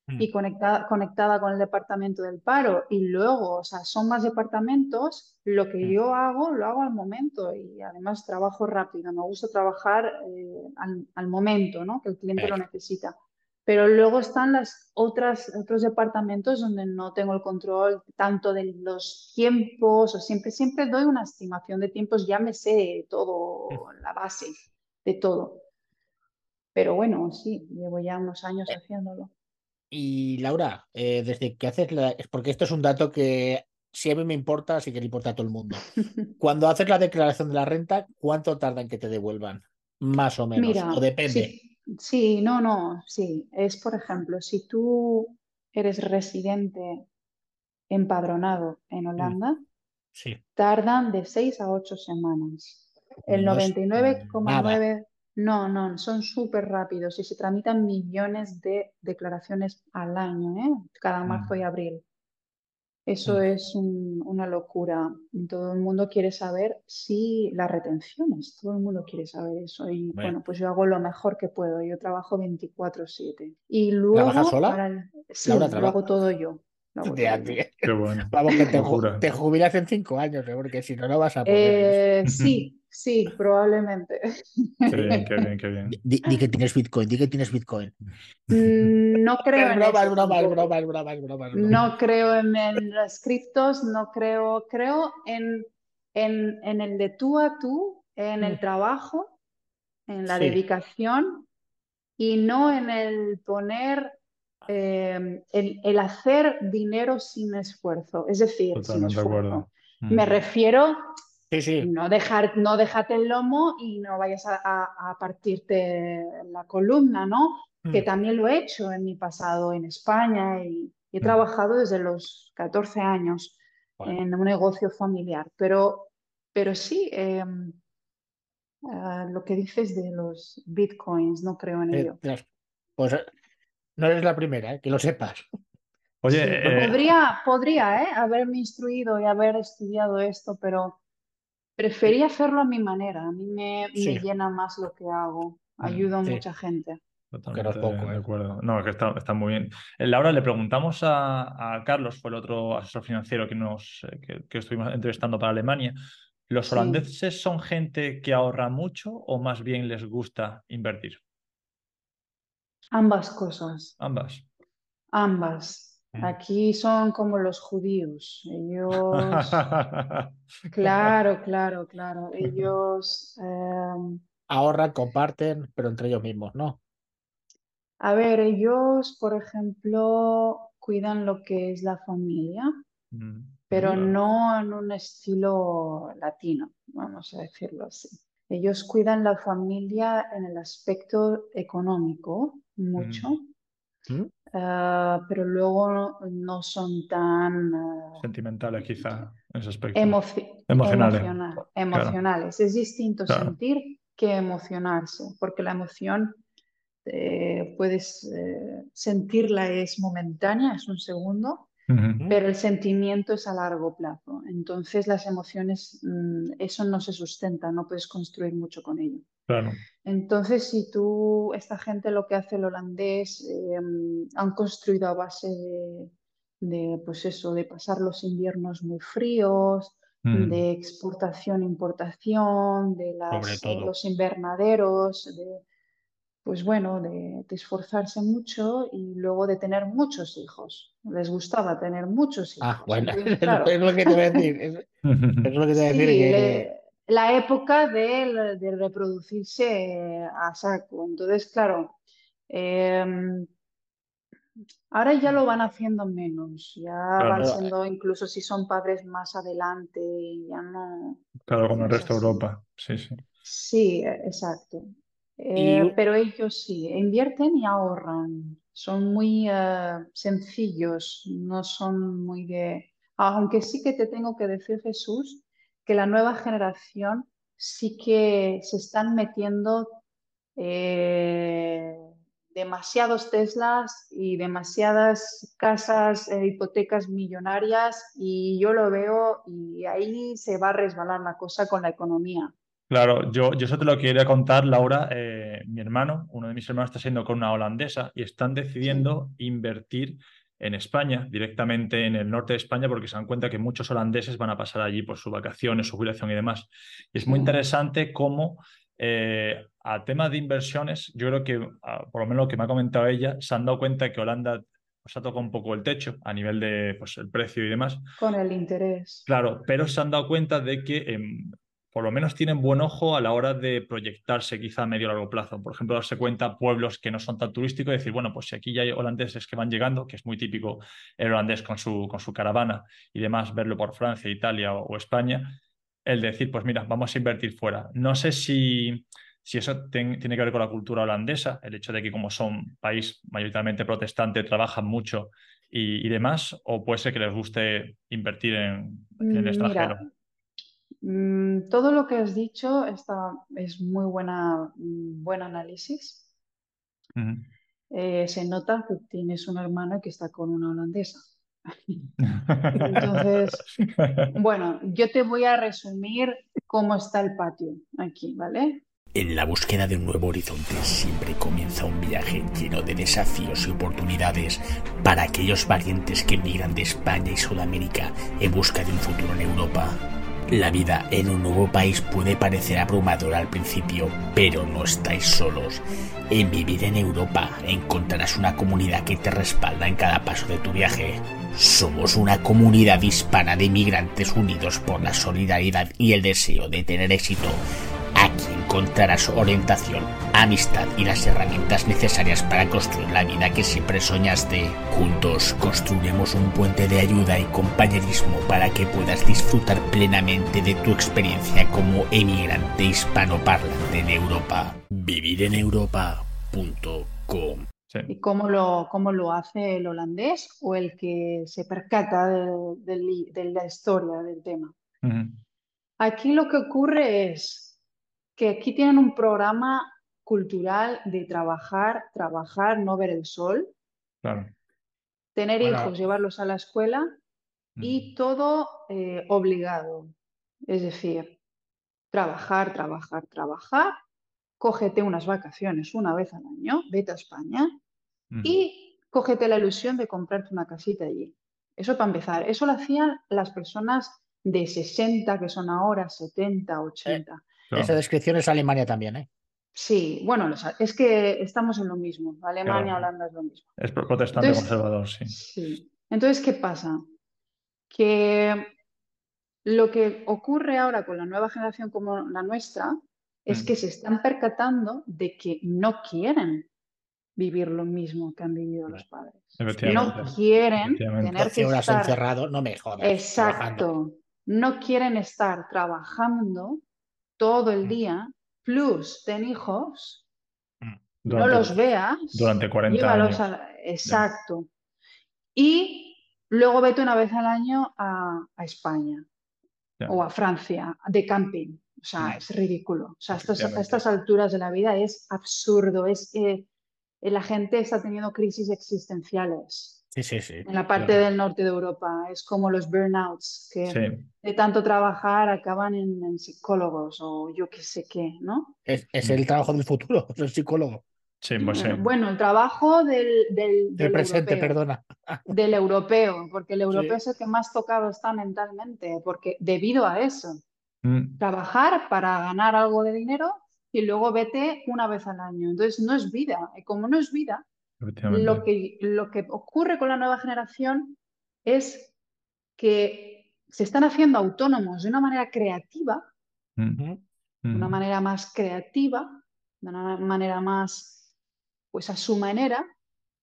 Mm. y conectada, conectada con el departamento del paro y luego, o sea, son más departamentos, lo que mm. yo hago lo hago al momento y además trabajo rápido, me gusta trabajar eh, al, momento, ¿no? Que el cliente lo necesita. Pero luego están las otras, otros departamentos donde no tengo el control tanto de los tiempos, o siempre, siempre doy una estimación de tiempos, ya me sé todo, mm. la base de todo. Pero bueno, sí, llevo ya unos años eh, haciéndolo. Y Laura, eh, desde que haces la. Porque esto es un dato que si a mí me importa, sí que le importa a todo el mundo. Cuando haces la declaración de la renta, ¿cuánto tarda en que te devuelvan? Más o menos. o depende. Sí, no, no, sí. Es, por ejemplo, si tú eres residente empadronado en Holanda, sí. tardan de seis a ocho semanas. El 99,9 no, no, son súper rápidos y se tramitan millones de declaraciones al año, ¿eh? cada marzo y mm. abril. Eso mm. es una locura. Todo el mundo quiere saber si las retenciones, todo el mundo quiere saber eso. Y bueno, pues yo hago lo mejor que puedo. Yo trabajo 24/7. Y luego... ¿Trabajas sola? Sí, lo hago todo yo. Qué bueno. Vamos, que te, jubilas en cinco años, ¿eh? porque si no, no vas a poder. Eh, sí, Sí, probablemente. Qué bien, qué bien, qué bien. Di, que tienes Bitcoin, di que tienes Bitcoin. Mm, no creo en bromas, bromas, bromas, bromas, bromas, No creo en, las criptos, no creo, creo en, en, en, el de tú a tú, en el mm. trabajo, en la dedicación y no en el poner, em, el, el, hacer dinero sin esfuerzo. Es decir, Totalmente sin esfuerzo. Me mm. refiero no, dejar, no déjate el lomo y no vayas a, partirte la columna, ¿no? Que mm. también lo he hecho en mi pasado en España y, he mm. trabajado desde los 14 años en un negocio familiar. Pero, pero sí, em, ah, lo que dices de los bitcoins, no creo en eh, ello. Pues eh, no eres la primera, ¿eh? que lo sepas. Oye, podría, podría haberme instruido y haber estudiado esto, pero Prefería hacerlo a mi manera, a mí me, llena más lo que hago, mm, ayudo a mucha gente. Totalmente poco, de ¿eh? acuerdo. No, es que está, muy bien. Eh, Laura, le preguntamos a, Carlos, fue el otro asesor financiero que, nos, eh, que, estuvimos entrevistando para Alemania. ¿Los holandeses son gente que ahorra mucho o más bien les gusta invertir? Ambas cosas. Ambas. Ambas. Aquí son como los judíos. Ellos, claro, claro, claro. Ellos em, ahorran, comparten, pero entre ellos mismos, ¿no? A ver, ellos, por ejemplo, cuidan lo que es la familia, mm, pero no en un estilo latino, vamos a decirlo así. Ellos cuidan la familia en el aspecto económico mucho. Mm. ¿Mm? Ah, pero luego no, son tan... Ah, Sentimentales quizá en ese aspecto. emocionales. emocionales. Es distinto sentir que emocionarse, porque la emoción eh, puedes eh, sentirla es momentánea, es un segundo, pero el sentimiento es a largo plazo. Entonces las emociones, mm, eso no se sustenta, no puedes construir mucho con ello. Claro. Entonces, si tú, esta gente lo que hace el holandés, em, han construido a base de, pues eso, de pasar los inviernos muy fríos, mm. de exportación, importación, de los invernaderos, de, pues bueno, de, esforzarse mucho y luego de tener muchos hijos. Les gustaba tener muchos ah, hijos. Ah, bueno, es lo que te voy a decir. Es, lo que te voy a decir. La época de, reproducirse a saco. Entonces, claro, em, ahora ya lo van haciendo menos. Ya van siendo, incluso si son padres más adelante, ya no. Claro, como el resto de Europa. Sí, sí. Sí, exacto. Eh, pero ellos sí, invierten y ahorran. Son muy eh, sencillos, no son muy de... Aunque sí que te tengo que decir, Jesús, que la nueva generación sí que se están metiendo eh, demasiados Teslas y demasiadas casas, eh, hipotecas millonarias y yo lo veo y ahí se va a resbalar la cosa con la economía. Claro, yo, yo eso te lo quería contar, Laura. Eh, mi hermano, uno de mis hermanos está siendo con una holandesa y están decidiendo invertir en España, directamente en el norte de España, porque se dan cuenta que muchos holandeses van a pasar allí por sus vacaciones, su jubilación y demás. Y es muy interesante cómo eh, a temas de inversiones, yo creo que, por lo menos lo que me ha comentado ella, se han dado cuenta que Holanda pues, ha tocado un poco el techo a nivel de pues, el precio y demás. Con el interés. Claro, pero se han dado cuenta de que em, por lo menos tienen buen ojo a la hora de proyectarse quizá a medio o largo plazo. Por ejemplo, darse cuenta pueblos que no son tan turísticos y decir, bueno, pues si aquí ya hay holandeses que van llegando, que es muy típico el holandés con su, con su caravana y demás, verlo por Francia, Italia o España, el decir, pues mira, vamos a invertir fuera. No sé si, si eso tiene que ver con la cultura holandesa, el hecho de que como son país mayoritariamente protestante, trabajan mucho y, demás, o puede ser que les guste invertir en, el extranjero. Mm, todo lo que has dicho está, es muy buena, mm, buen análisis. Eh, se nota que tienes un hermano que está con una holandesa. Entonces, bueno, yo te voy a resumir cómo está el patio aquí, ¿vale? En la búsqueda de un nuevo horizonte siempre comienza un viaje lleno de desafíos y oportunidades para aquellos valientes que emigran de España y Sudamérica en busca de un futuro en Europa. La vida en un nuevo país puede parecer abrumadora al principio, pero no estáis solos. En Vivir en Europa encontrarás una comunidad que te respalda en cada paso de tu viaje. Somos una comunidad hispana de inmigrantes unidos por la solidaridad y el deseo de tener éxito. Aquí encontrarás orientación, amistad y las herramientas necesarias para construir la vida que siempre soñaste. Juntos construiremos un puente de ayuda y compañerismo para que puedas disfrutar plenamente de tu experiencia como emigrante hispanoparlante en Europa. Vivireneuropa.com ¿Y cómo lo, cómo lo hace el holandés o el que se percata de, la historia del tema? Aquí lo que ocurre es que aquí tienen un programa cultural de trabajar, trabajar, no ver el sol, tener hijos, llevarlos a la escuela y todo eh, obligado. Es decir, trabajar, trabajar, trabajar, cógete unas vacaciones una vez al año, vete a España y cógete la ilusión de comprarte una casita allí. Eso para empezar. Eso lo hacían las personas de 60, que son ahora 70, 80. Esa descripción es Alemania también, ¿eh? Sí, bueno, es que estamos en lo mismo. Alemania, Holanda es lo mismo. Es protestante conservador, sí. Sí. Entonces, ¿qué pasa? Que lo que ocurre ahora con la nueva generación como la nuestra es mm. que se están percatando de que no quieren vivir lo mismo que han vivido los padres. No quieren tener que estar encerrado, no me jodas. Exacto. No quieren estar trabajando todo el mm. día, plus ten hijos, mm. no los veas. Durante 40 años. Exacto. Y luego vete una vez al año a, España o a Francia de camping. O sea, mm. es ridículo. O sea, a estas alturas de la vida es absurdo. Es, eh, eh, la gente está teniendo crisis existenciales. Sí, sí, sí. En la parte del norte de Europa. Es como los burnouts, que de tanto trabajar acaban en, psicólogos o yo qué sé qué, ¿no? Es, el trabajo del futuro, el psicólogo. Sí, pues Bueno, el trabajo del, del, presente, perdona. Del europeo, porque el europeo es el que más tocado está mentalmente, porque debido a eso, mm. trabajar para ganar algo de dinero y luego vete una vez al año. Entonces no es vida. Y como no es vida, lo que, lo que ocurre con la nueva generación es que se están haciendo autónomos de una manera creativa, de una manera más creativa, de una manera más, pues a su manera,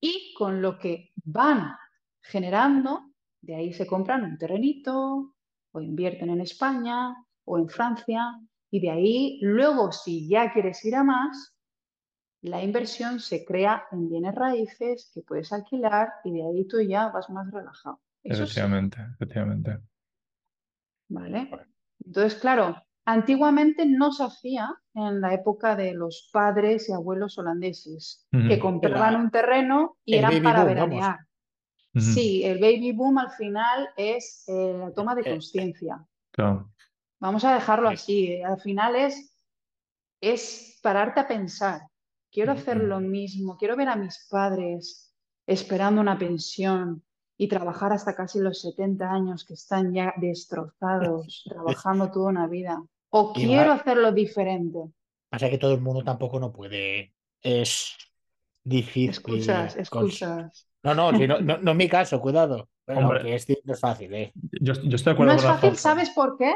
y con lo que van generando, de ahí se compran un terrenito, o invierten en España, o en Francia, y de ahí, luego, si ya quieres ir a más, la inversión se crea en bienes raíces que puedes alquilar y de ahí tú ya vas más relajado. efectivamente, efectivamente. ¿Vale? Entonces, claro, antiguamente no se hacía en la época de los padres y abuelos holandeses, que compraban un terreno y eran para veranear. Sí, el baby boom al final es eh, la toma de eh, conciencia. Vamos a dejarlo así. Eh, al final es, es pararte a pensar. Quiero hacer lo mismo, quiero ver a mis padres esperando una pensión y trabajar hasta casi los 70 años que están ya destrozados, trabajando toda una vida. O quiero hacerlo diferente. Pasa que todo el mundo tampoco no puede. Es difícil. Excusas, excusas. No, no, no, no, es mi caso, cuidado. Hombre, es, no es fácil, ¿eh? Yo, estoy de acuerdo no es fácil, ¿sabes por qué?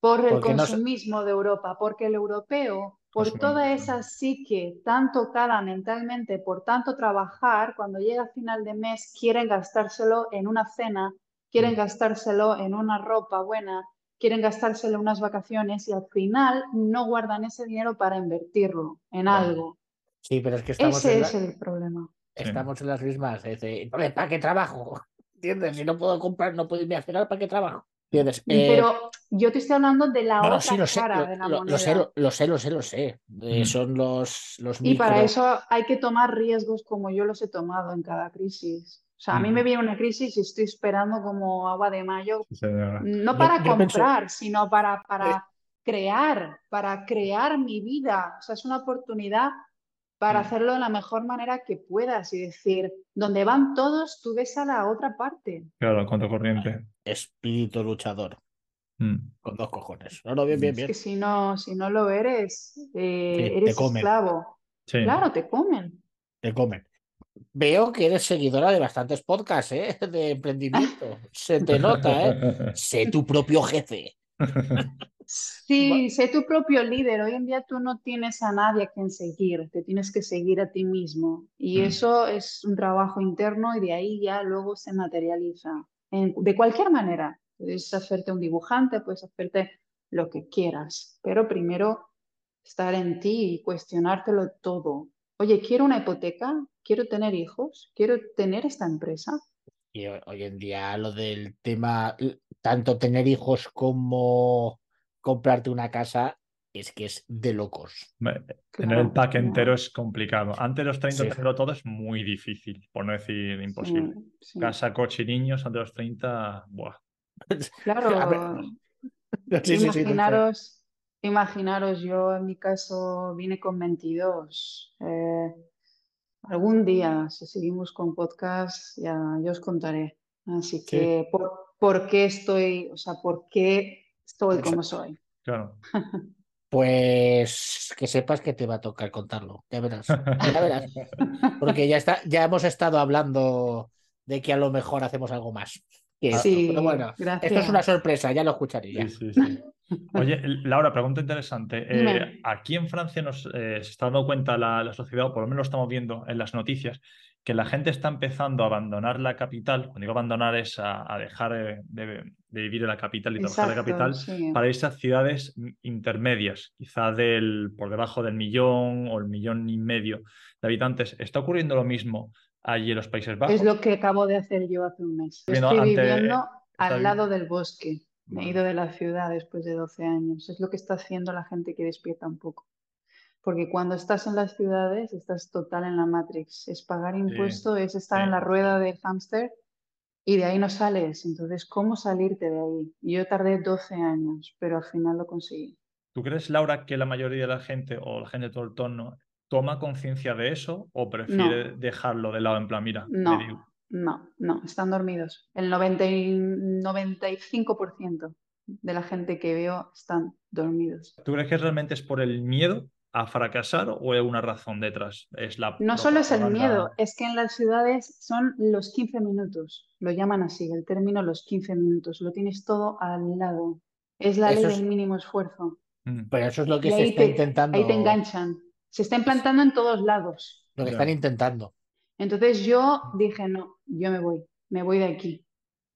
Por el consumismo de Europa, porque el europeo, por toda esa psique tan tocada mentalmente, por tanto trabajar, cuando llega a final de mes quieren gastárselo en una cena, quieren mm. gastárselo en una ropa buena, quieren gastárselo en unas vacaciones y al final no guardan ese dinero para invertirlo en algo. Sí, pero es que estamos Ese es el problema. Estamos en las mismas. ¿Para qué trabajo? ¿Entiendes? Si no puedo comprar, no puedo irme a cenar, ¿para qué trabajo? ¿Entiendes? Pero eh, yo te estoy hablando de la otra cara de la moneda. Lo sé, lo sé, lo sé, lo sé. Eh, mm. son los, los Y para eso hay que tomar riesgos como yo los he tomado en cada crisis. O sea, a mí me viene una crisis y estoy esperando como agua de mayo, no para comprar, sino para, para eh. crear, para crear mi vida. O sea, es una oportunidad para mm. hacerlo de la mejor manera que puedas y decir, donde van todos, tú ves a la otra parte. Claro, cuanto corriente. Espíritu luchador. Mm. Con dos cojones. No, no, bien, bien, bien. Es que si no, si no lo eres, eh, eres esclavo. Claro, te comen. Te comen. Veo que eres seguidora de bastantes podcasts, ¿eh? De emprendimiento. Se te nota, ¿eh? sé tu propio jefe. Sí, sé tu propio líder. Hoy en día tú no tienes a nadie a quien seguir, te tienes que seguir a ti mismo. Y mm. eso es un trabajo interno y de ahí ya luego se materializa. de cualquier manera, puedes hacerte un dibujante, puedes hacerte lo que quieras, pero primero estar en ti y cuestionártelo todo. Oye, quiero una hipoteca, quiero tener hijos, quiero tener esta empresa. Y hoy en día lo del tema, tanto tener hijos como comprarte una casa es que es de locos. Tener el pack entero es complicado. Antes de los 30 tenerlo todo es muy difícil, por no decir imposible. Casa, coche y niños, antes de los 30, buah. Claro. imaginaros, imaginaros, yo en mi caso vine con 22. Eh, algún día, si seguimos con podcast, ya yo os contaré. Así que, ¿por, ¿por qué estoy, o sea, por qué estoy como soy. Claro. Pues que sepas que te va a tocar contarlo, ya verás, ya verás. Porque ya está, ya hemos estado hablando de que a lo mejor hacemos algo más. Sí, pero bueno, esto es una sorpresa, ya lo escucharía. Sí, Oye, Laura, pregunta interesante. Eh, aquí en Francia nos eh, se está dando cuenta la, la, sociedad, o por lo menos lo estamos viendo en las noticias, que la gente está empezando a abandonar la capital. Cuando digo abandonar es a, dejar de, vivir en la capital y trabajar en la capital para irse a ciudades intermedias, quizá del, por debajo del millón o el millón y medio de habitantes. ¿Está ocurriendo lo mismo allí en los Países Bajos? Es lo que acabo de hacer yo hace un mes. Estoy viviendo al lado del bosque. Me he ido de la ciudad después de 12 años. Es lo que está haciendo la gente que despierta un poco. Porque cuando estás en las ciudades estás total en la Matrix. Es pagar impuestos, es estar en la rueda del hámster y de ahí no sales. Entonces, ¿cómo salirte de ahí? Yo tardé 12 años, pero al final lo conseguí. ¿Tú crees, Laura, que la mayoría de la gente o la gente de todo el tono toma conciencia de eso o prefiere dejarlo de lado en plan, mira? No, no, no, están dormidos. El 90 95% de la gente que veo están dormidos. ¿Tú crees que realmente es por el miedo a fracasar o hay una razón detrás? Es la no solo es el miedo, es que en las ciudades son los 15 minutos, lo llaman así, el término los 15 minutos, lo tienes todo al lado. Es la ley del mínimo esfuerzo. Mm. Pero eso es lo que se está intentando. Ahí te enganchan. Se está implantando en todos lados. Lo que están intentando. Entonces yo dije, no, yo me voy, me voy de aquí.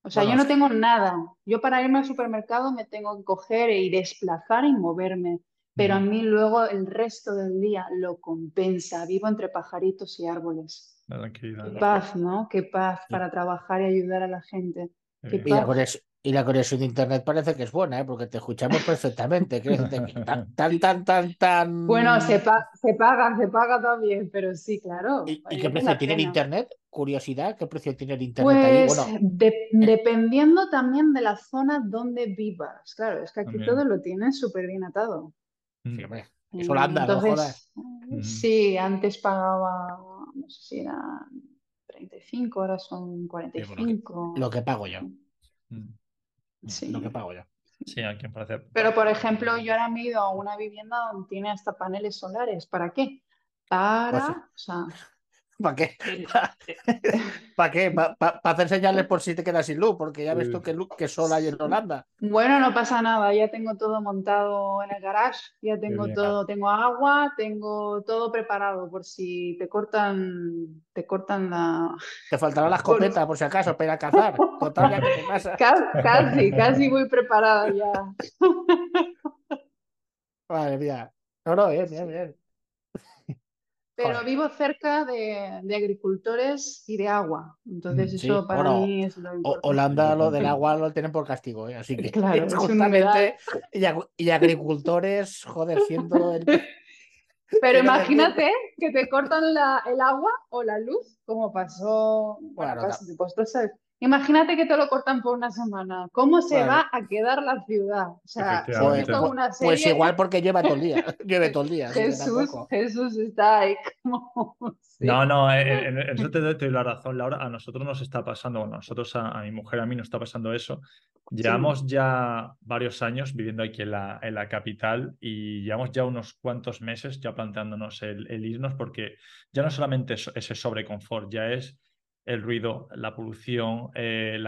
O sea, yo no tengo nada. Yo para irme al supermercado me tengo que coger y desplazar y moverme pero a mí luego el resto del día lo compensa. Vivo entre pajaritos y árboles. Qué paz, ¿no? Qué paz para trabajar y ayudar a la gente. Qué paz. Y la conexión de internet parece que es buena, ¿eh? porque te escuchamos perfectamente. tan, tan, tan, tan, tan. Bueno, se, se paga, se paga también, pero sí, claro. ¿Y, qué precio tiene el internet? Curiosidad, ¿qué precio tiene el internet pues, ahí? dependiendo también de la zona donde vivas. Claro, es que aquí todo lo tienes súper bien atado. Sí, hombre. Es Holanda, Entonces, Sí, antes pagaba, no sé si eran 35, ahora son 45. lo, que, pago yo. Sí. Lo que pago yo. Sí, aquí parece. Pero, por ejemplo, yo ahora me he ido a una vivienda donde tiene hasta paneles solares. ¿Para qué? Para, pues o sea, ¿Para qué? ¿Para qué? ¿Para hacer señales por si te quedas sin luz? Porque ya ves tú que, que sol hay en Holanda. Bueno, no pasa nada, ya tengo todo montado en el garage, ya tengo todo, tengo agua, tengo todo preparado por si te cortan, te cortan la. Te faltará la escopeta por si acaso para cazar. Total, te pasa. Casi, casi muy preparada ya. Vale, mía. No, no, bien, bien, bien. Pero vivo cerca de, agricultores y de agua. Entonces, mm, eso para mí es lo importante. Holanda lo del agua lo tienen por castigo, ¿eh? así que claro, justamente. Y, agricultores, joder, siendo el. Pero imagínate que te cortan el agua o la luz, como pasó. Bueno, pues, pues, Imagínate que te lo cortan por una semana. ¿Cómo se va a quedar la ciudad? O sea, pues, pues, pues, igual porque lleva todo el día. Lleve todo el día. Jesús, Jesús está ahí como... No, no, en, eso te doy la razón, Laura. A nosotros nos está pasando, bueno, a nosotros, a, mi mujer, a mí nos está pasando eso. Llevamos ya varios años viviendo aquí en la, en la, capital y llevamos ya unos cuantos meses ya planteándonos el, el irnos porque ya no solamente ese sobreconfort, ya es el ruido, la polución, eh,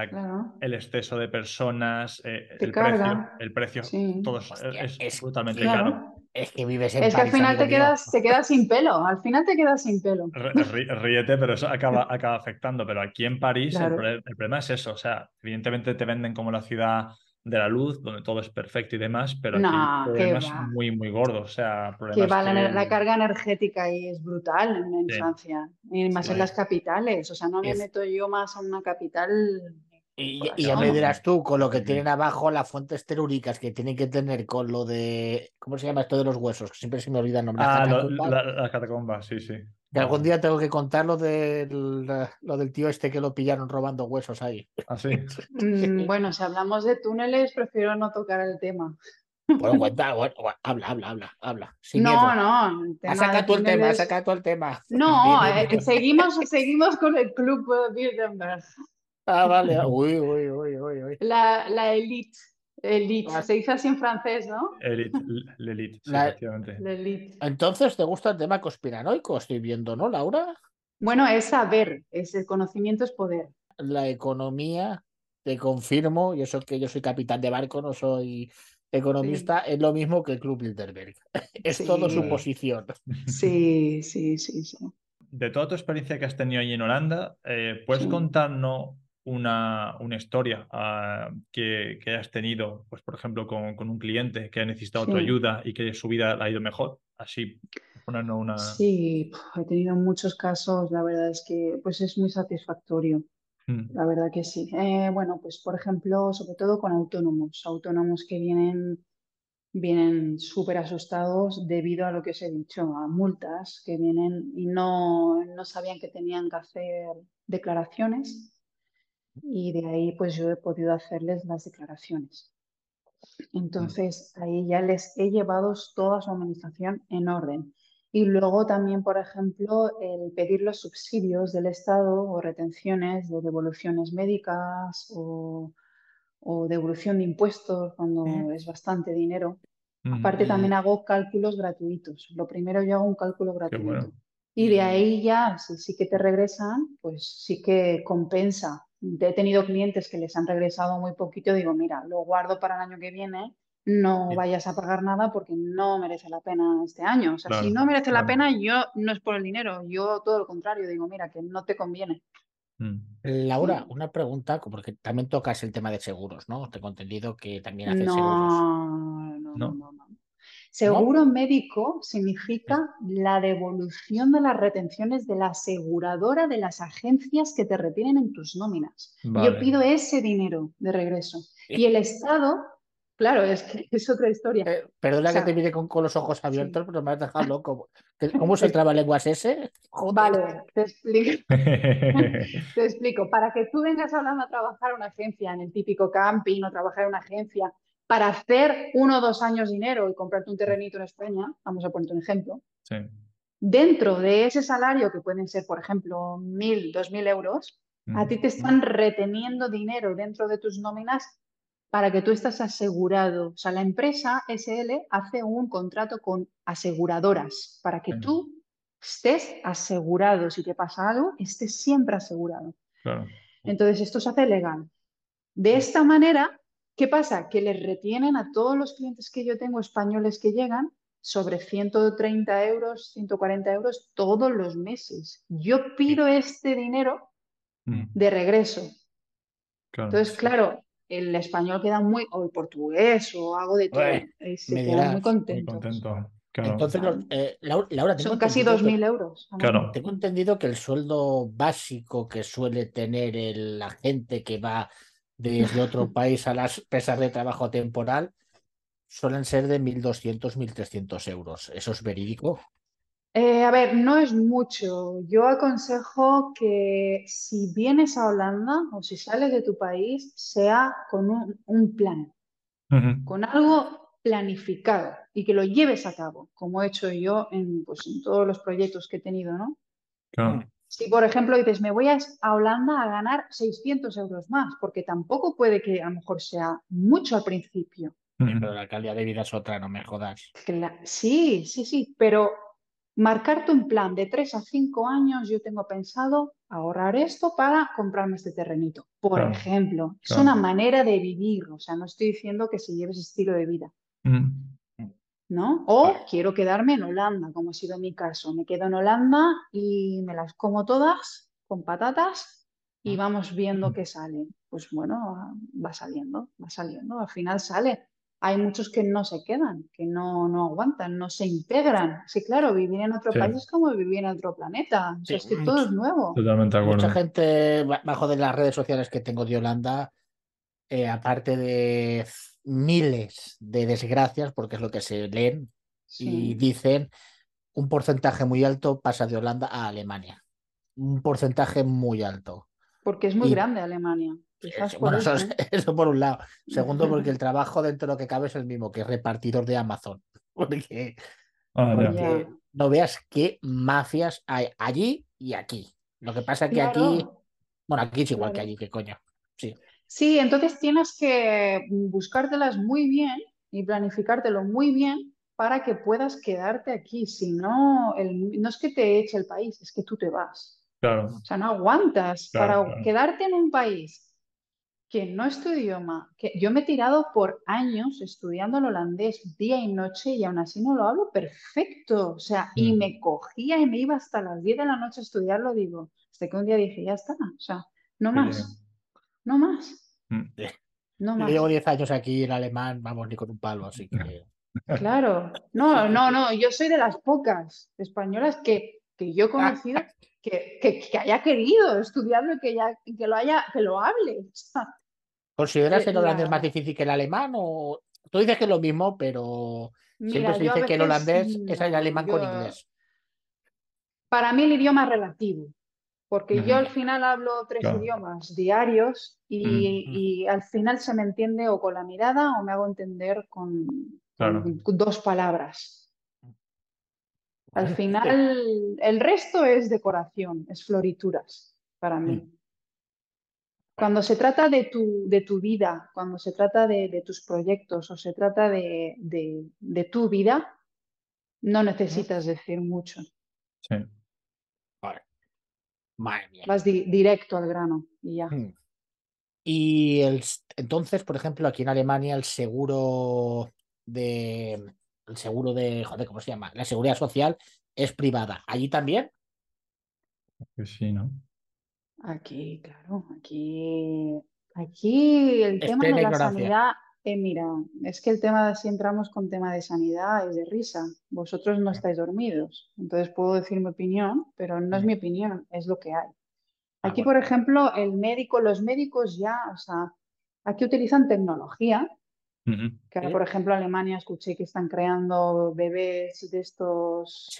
el exceso de personas, eh, el, precio, el precio, todo es, es, brutalmente caro. Es que vives en Es que al final te quedas, te quedas sin pelo, al final te quedas sin pelo. ríete, pero eso acaba, acaba afectando. Pero aquí en París el, problema es eso, o sea, evidentemente te venden como la ciudad de la luz, donde todo es perfecto y demás, pero aquí problemas muy, muy gordos. O sea, que va La, carga energética ahí es brutal en, Francia, y más en las capitales. O sea, no me meto yo más en una capital. Y, ya me dirás tú, con lo que tienen abajo las fuentes telúricas que tienen que tener con lo de. ¿Cómo se llama esto de los huesos? Que siempre se me olvida el nombre. Ah, las catacumbas, sí, sí. Que algún día tengo que contar lo del, lo del tío este que lo pillaron robando huesos ahí. ¿Ah, sí? Mm, bueno, si hablamos de túneles, prefiero no tocar el tema. Bueno, cuenta, habla, habla, habla, habla. no, no. Ha sacado tú el tema, ha sacado el tema. No, eh, seguimos, seguimos con el club Bilderberg. Ah, vale. Uy, uy, uy, uy, uy. La, la elite. Elite, ah. se dice así en francés, ¿no? Elite, l'elite, efectivamente. Entonces, ¿te gusta el tema conspiranoico? Estoy viendo, ¿no, Laura? Bueno, es saber, es el conocimiento es poder. La economía, te confirmo, y eso que yo soy capitán de barco, no soy economista, es lo mismo que el Club Bilderberg. Es todo su posición. Sí, sí, sí, sí. De toda tu experiencia que has tenido ahí en Holanda, eh, ¿puedes contarnos una, una historia ah, que, que, hayas tenido, pues por ejemplo, con, con un cliente que ha necesitado tu ayuda y que su vida ha ido mejor? Así, ponernos una... Sí, he tenido muchos casos, la verdad es que pues es muy satisfactorio. Mm. La verdad que sí. Eh, bueno, pues por ejemplo, sobre todo con autónomos, autónomos que vienen vienen súper asustados debido a lo que os he dicho, a multas que vienen y no, no sabían que tenían que hacer declaraciones y de ahí pues yo he podido hacerles las declaraciones. Entonces ahí ya les he llevado toda su administración en orden. Y luego también, por ejemplo, el pedir los subsidios del Estado o retenciones de devoluciones médicas o, devolución de impuestos cuando es bastante dinero. Aparte también hago cálculos gratuitos. Lo primero yo hago un cálculo gratuito. Y de ahí ya, si sí que te regresan, pues sí que compensa he tenido clientes que les han regresado muy poquito, digo, mira, lo guardo para el año que viene, no vayas a pagar nada porque no merece la pena este año. O sea, si no merece la pena, yo no es por el dinero, yo todo lo contrario, digo, mira, que no te conviene. Mm. Laura, una pregunta, porque también tocas el tema de seguros, ¿no? Tengo entendido que también haces seguros. No, no, no, no. Seguro médico significa la devolución de las retenciones de la aseguradora de las agencias que te retienen en tus nóminas. Yo pido ese dinero de regreso. Y el Estado Claro, es que es otra historia. Eh, perdona que te mire con, los ojos abiertos, pero me has dejado loco. ¿Cómo se traba lenguas ese? Vale, te explico. te explico. Para que tú vengas hablando a trabajar en una agencia, en el típico camping o trabajar en una agencia, para hacer uno o dos años dinero y comprarte un terrenito en España, vamos a ponerte un ejemplo. Dentro de ese salario, que pueden ser, por ejemplo, mil, dos mil euros, a ti te están reteniendo dinero dentro de tus nóminas para que tú estés asegurado. O sea, la empresa SL hace un contrato con aseguradoras para que tú estés asegurado. Si te pasa algo, estés siempre asegurado. Entonces, esto se hace legal. De esta manera, ¿qué pasa? Que les retienen a todos los clientes que yo tengo españoles que llegan sobre 130 euros, 140 euros todos los meses. Yo pido este dinero mm. de regreso. Entonces, claro, el español queda muy, o el portugués, o algo de todo, y se queda muy contento. Entonces, eh, Laura, son casi 2.000 euros. Claro. Tengo entendido que el sueldo básico que suele tener el agente que va desde otro país a las pesas de trabajo temporal suelen ser de 1.200, 1.300 euros. ¿Eso es verídico? Eh, a ver, no es mucho. Yo aconsejo que si vienes a Holanda o si sales de tu país, sea con un, plan, con algo planificado y que lo lleves a cabo, como he hecho yo en, pues, en todos los proyectos que he tenido, ¿no? Si, por ejemplo, dices, me voy a, Holanda a ganar 600 euros más, porque tampoco puede que a lo mejor sea mucho al principio. Pero la calidad de vida es otra, no me jodas. Sí, sí, sí, pero marcarte un plan de tres a cinco años, yo tengo pensado ahorrar esto para comprarme este terrenito. Por ejemplo, es una manera de vivir, o sea, no estoy diciendo que se lleve ese estilo de vida. ¿No? O quiero quedarme en Holanda, como ha sido mi caso. Me quedo en Holanda y me las como todas con patatas y vamos viendo qué sale. Pues bueno, va saliendo, va saliendo, al final sale hay muchos que no se quedan, que no, no aguantan, no se integran. Sí, claro, vivir en otro país es como vivir en otro planeta. es que todo es nuevo. Totalmente de acuerdo. Mucha gente, bajo de las redes sociales que tengo de Holanda, eh, aparte de miles de desgracias, porque es lo que se leen y dicen, un porcentaje muy alto pasa de Holanda a Alemania. Un porcentaje muy alto. Porque es muy grande Alemania. Bueno, eso, por un lado. Segundo, porque el trabajo dentro de lo que cabe es el mismo, que es repartidor de Amazon. Porque, ah, no veas qué mafias hay allí y aquí. Lo que pasa es que aquí, bueno, aquí es igual que allí, que coño. Sí. Entonces tienes que buscártelas muy bien y planificártelo muy bien para que puedas quedarte aquí. Si no, no es que te eche el país, es que tú te vas. Claro. O sea, no aguantas. para quedarte en un país que no es tu idioma, que yo me he tirado por años estudiando el holandés día y noche y aún así no lo hablo perfecto, o sea, y mm. me cogía y me iba hasta las 10 de la noche a estudiarlo, digo, hasta que un día dije, ya está, o sea, no más, no más. No más. Yo llevo 10 años aquí en alemán, vamos, ni con un palo, así que... Claro, no, no, no, yo soy de las pocas españolas que, que yo he conocido que, que, haya querido estudiarlo y que, ya, que, lo, haya, que lo hable. ¿Consideras el holandés más difícil que el alemán? O... Tú dices que es lo mismo, pero siempre se dice que el holandés es el alemán con inglés. Para mí el idioma es relativo, porque yo al final hablo tres idiomas diarios y, al final se me entiende o con la mirada o me hago entender con, dos palabras. Al final, el resto es decoración, es florituras para mí. Mm. Cuando se trata de tu, de tu vida, cuando se trata de, tus proyectos o se trata de, tu vida, no necesitas decir mucho. Sí. Vale. Vas directo al grano y ya. Hmm. Y el, entonces, por ejemplo, aquí en Alemania el seguro de el seguro de, joder, ¿cómo se llama? La seguridad social es privada. ¿Allí también? Pues sí, ¿no? Aquí, claro, aquí, aquí el tema de la sanidad, eh, mira, es que el tema, de si entramos con tema de sanidad, es de risa. Vosotros no estáis dormidos. Entonces puedo decir mi opinión, pero no es mi opinión, es lo que hay. Ah, aquí, por ejemplo, el médico, los médicos ya, o sea, aquí utilizan tecnología, que ahora, por ejemplo, Alemania escuché que están creando bebés de estos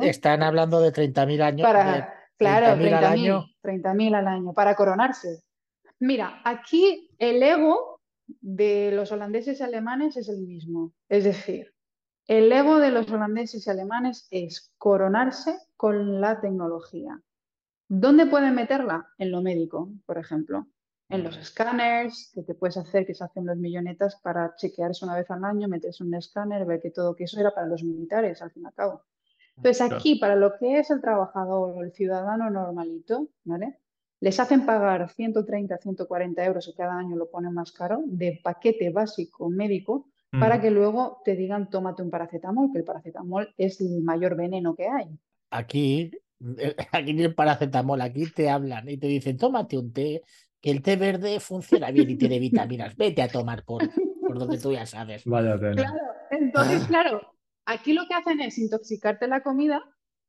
Están hablando de 30.000 años. Para, claro, 30.000 al, año. 30 al año para coronarse. Mira, aquí el ego de los holandeses y alemanes es el mismo. Es decir, el ego de los holandeses y alemanes es coronarse con la tecnología. ¿Dónde pueden meterla? En lo médico, por ejemplo. En los escáneres que te puedes hacer, que se hacen los millonetas para chequearse una vez al año, metes un escáner, ver que todo, que eso era para los militares, al fin y al cabo. Entonces aquí, para lo que es el trabajador o el ciudadano normalito, ¿vale? Les hacen pagar 130, 140 euros, o cada año lo ponen más caro, de paquete básico médico, para que luego te digan tómate un paracetamol, que el paracetamol es el mayor veneno que hay. Aquí Aquí ni el paracetamol, aquí te hablan y te dicen, tómate un té, que el té verde funciona bien y tiene vitaminas. Vete a tomar por, por donde tú ya sabes. Vaya Claro, entonces, ah. claro, aquí lo que hacen es intoxicarte la comida,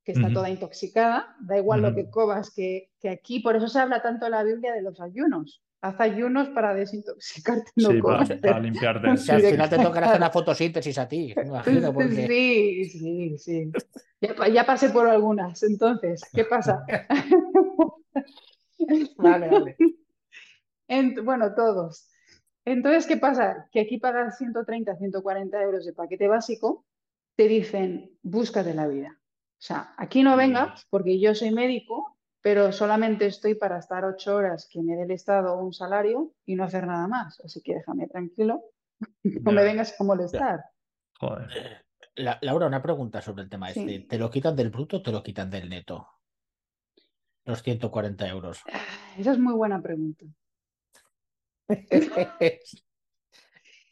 que está toda intoxicada, da igual lo que comas, que, que aquí, por eso se habla tanto en la Biblia de los ayunos haz ayunos para desintoxicarte. No sí, para, limpiarte. Si al final te toca hacer la fotosíntesis a ti, imagino. Sí, sí, sí. Ya, pasé por algunas, entonces, ¿qué pasa? vale, vale. bueno, todos. Entonces, ¿qué pasa? Que aquí pagas 130, 140 euros de paquete básico, te dicen, búscate la vida. O sea, aquí no vengas porque yo soy médico pero solamente estoy para estar ocho horas que me dé el Estado un salario y no hacer nada más. Así que déjame tranquilo, no me vengas a molestar. Joder. Laura, una pregunta sobre el tema este. ¿Te lo quitan del bruto o te lo quitan del neto? Los 140 euros. Ah, esa es muy buena pregunta.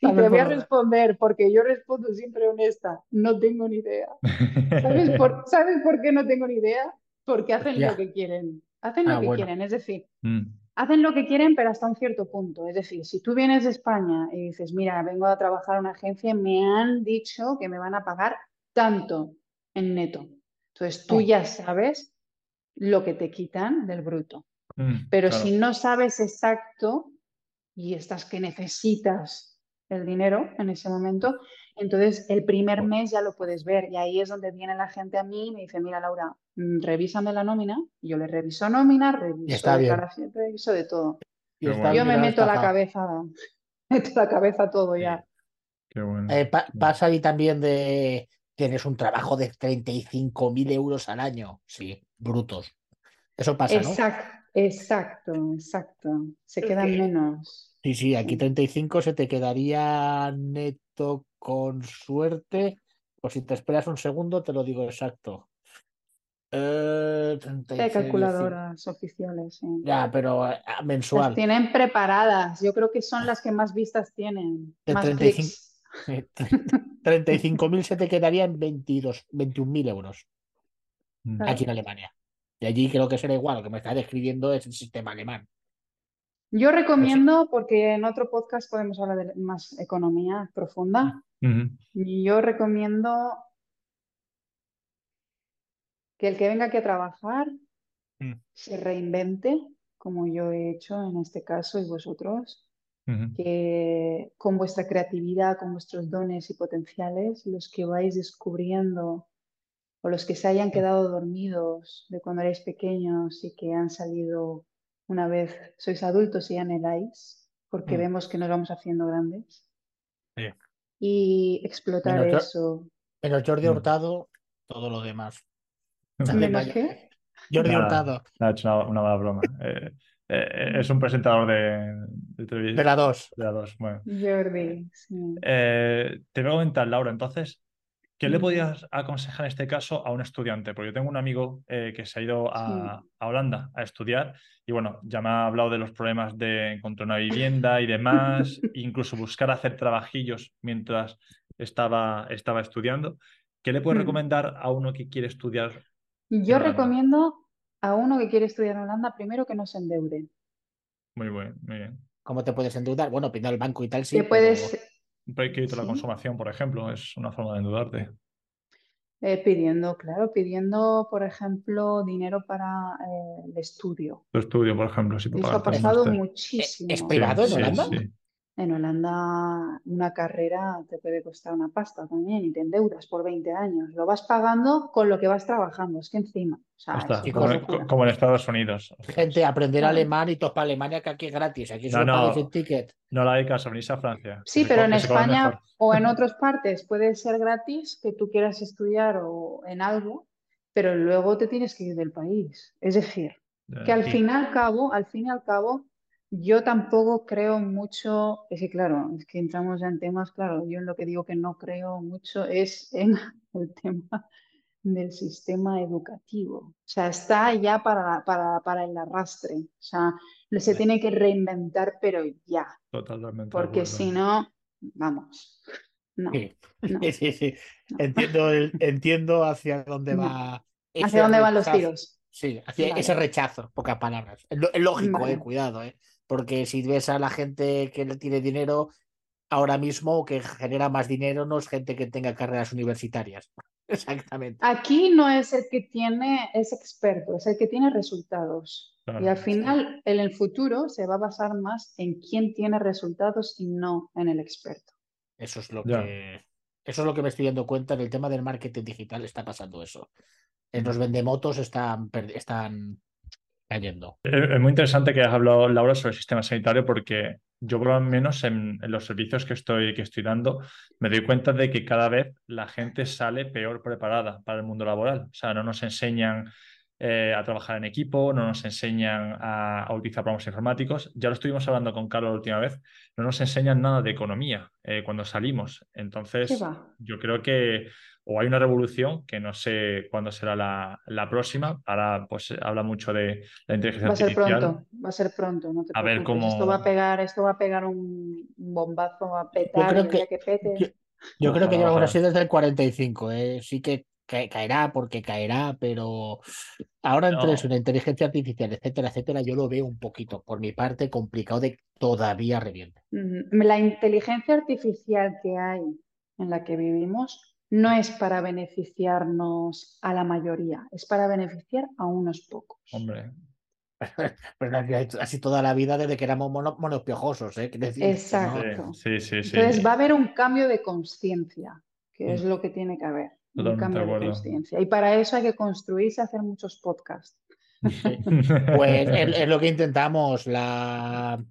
Y te voy a responder, porque yo respondo siempre honesta, no tengo ni idea. ¿Sabes por, ¿Sabes por qué no tengo ni idea? porque hacen lo que quieren. Hacen lo ah, que quieren, es decir, mm. hacen lo que quieren, pero hasta un cierto punto. Es decir, si tú vienes de España y dices, mira, vengo a trabajar en una agencia, me han dicho que me van a pagar tanto en neto. Entonces tú oh. ya sabes lo que te quitan del bruto. Mm, pero si no sabes exacto y estás que necesitas el dinero en ese momento, entonces el primer mes ya lo puedes ver y ahí es donde viene la gente a mí y me dice, mira Laura, mm, revísame la nómina, yo le reviso nómina, reviso declaración, reviso de todo. yo me meto la cabeza, meto la cabeza todo ya. Qué bueno. Eh, pasa ahí también de, tienes un trabajo de 35 mil euros al año, sí, brutos. Eso pasa, ¿no? Exacto, exacto. Se quedan menos. Sí, sí, aquí 35 se te quedaría neto con suerte. O si te esperas un segundo, te lo digo exacto. Eh, Hay calculadoras oficiales. Ya, pero eh, mensual. Las tienen preparadas. Yo creo que son las que más vistas tienen. De 35.000 se te quedarían 22, 21.000 euros. Aquí en Alemania. Y allí creo que será igual. Lo que me está describiendo es el sistema alemán. Yo recomiendo, porque en otro podcast podemos hablar de más economía profunda, yo recomiendo que el que venga aquí a trabajar mm. se reinvente, como yo he hecho en este caso y vosotros, que con vuestra creatividad, con vuestros dones y potenciales, los que vais descubriendo o los que se hayan quedado dormidos de cuando erais pequeños y que han salido una vez sois adultos y anheláis, porque mm. vemos que nos vamos haciendo grandes. Y explotar eso. Pero Jordi mm. Hurtado, todo lo demás. ¿Menos qué? Jordi Hurtado. Ha hecho una, mala broma. Eh, eh, es un presentador de, de televisión. De la 2. De la 2, bueno. Jordi, sí. Eh, te voy a comentar, Laura, entonces, ¿Qué le podías aconsejar en este caso a un estudiante? Porque yo tengo un amigo eh, que se ha ido a, Holanda a estudiar y bueno, ya me ha hablado de los problemas de encontrar una vivienda y demás, incluso buscar hacer trabajillos mientras estaba, estaba estudiando. ¿Qué le puedes hmm. recomendar a uno que quiere estudiar? Yo recomiendo a uno que quiere estudiar en Holanda primero que no se endeude. Muy bien, muy bien. ¿Cómo te puedes endeudar? Bueno, pidiendo al banco y tal, sí. puedes... Un crédito la consumación, por ejemplo, es una forma de endeudarte. Eh, pidiendo, claro, pidiendo, por ejemplo, dinero para eh, el estudio. Tu estudio, por ejemplo, si Eso ha pasado muchísimo. ¿Es privado en Holanda? En Holanda una carrera te puede costar una pasta también y te endeudas por 20 años. Lo vas pagando con lo que vas trabajando. Es que encima. como, en Estados Unidos. Gente, aprender alemán y todo para Alemania que aquí es gratis. Aquí solo no, el ticket. No la hay caso, venirse a Francia. Sí, pero en España o en otras partes puede ser gratis que tú quieras estudiar o en algo, pero luego te tienes que ir del país. Es decir, que al fin y al cabo, al fin y al cabo, yo tampoco creo mucho, es que claro, es que entramos ya en temas, claro, yo en lo que digo que no creo mucho es en el tema del sistema educativo. O sea, está ya para, para, para el arrastre. O sea, se tiene que reinventar, pero ya. Totalmente. Porque si no, vamos. No, sí. sí, sí, Entiendo, entiendo hacia dónde va. Hacia dónde van los tiros. Sí, hacia ese rechazo, pocas palabras. Es, lógico, eh, cuidado, eh. Porque si ves a la gente que tiene dinero ahora mismo o que genera más dinero, no es gente que tenga carreras universitarias. Exactamente. Aquí no es el que tiene, es experto, es el que tiene resultados. y al final, en el futuro, se va a basar más en quién tiene resultados y no en el experto. Eso es lo que. Eso es lo que me estoy dando cuenta en el tema del marketing digital, está pasando eso. En los vendemotos están, están cayendo. Es muy interesante que hayas hablado, Laura, sobre el sistema sanitario porque yo por lo menos en, los servicios que estoy, que estoy dando me doy cuenta de que cada vez la gente sale peor preparada para el mundo laboral. O sea, no nos enseñan eh, a trabajar en equipo, no nos enseñan a, utilizar programas informáticos. Ya lo estuvimos hablando con Carlos la última vez, no nos enseñan nada de economía eh, cuando salimos. Entonces, yo creo que o hay una revolución que no sé cuándo será la, la próxima. Ahora pues habla mucho de la inteligencia artificial. Va a ser pronto, va a ser pronto, no te a ver cómo... Esto va a pegar, esto va a pegar un bombazo, a petar, yo creo que, pete. Yo, creo que llevamos así desde el 45, ¿eh? sí que caerá porque caerá, pero ahora entre eso, la inteligencia artificial, etcétera, etcétera, yo lo veo un poquito, por mi parte, complicado de todavía reviente. La inteligencia artificial que hay en la que vivimos no es para beneficiarnos a la mayoría, es para beneficiar a unos pocos. Hombre. Pero así toda la vida desde que éramos monos, piojosos, ¿eh? Exacto. Sí, sí, sí, Entonces va a haber un cambio de conciencia, que es mm. lo que tiene que haber. un cambio de conciencia. Y para eso hay que construirse, hacer muchos podcasts. Pues es, lo que intentamos. La...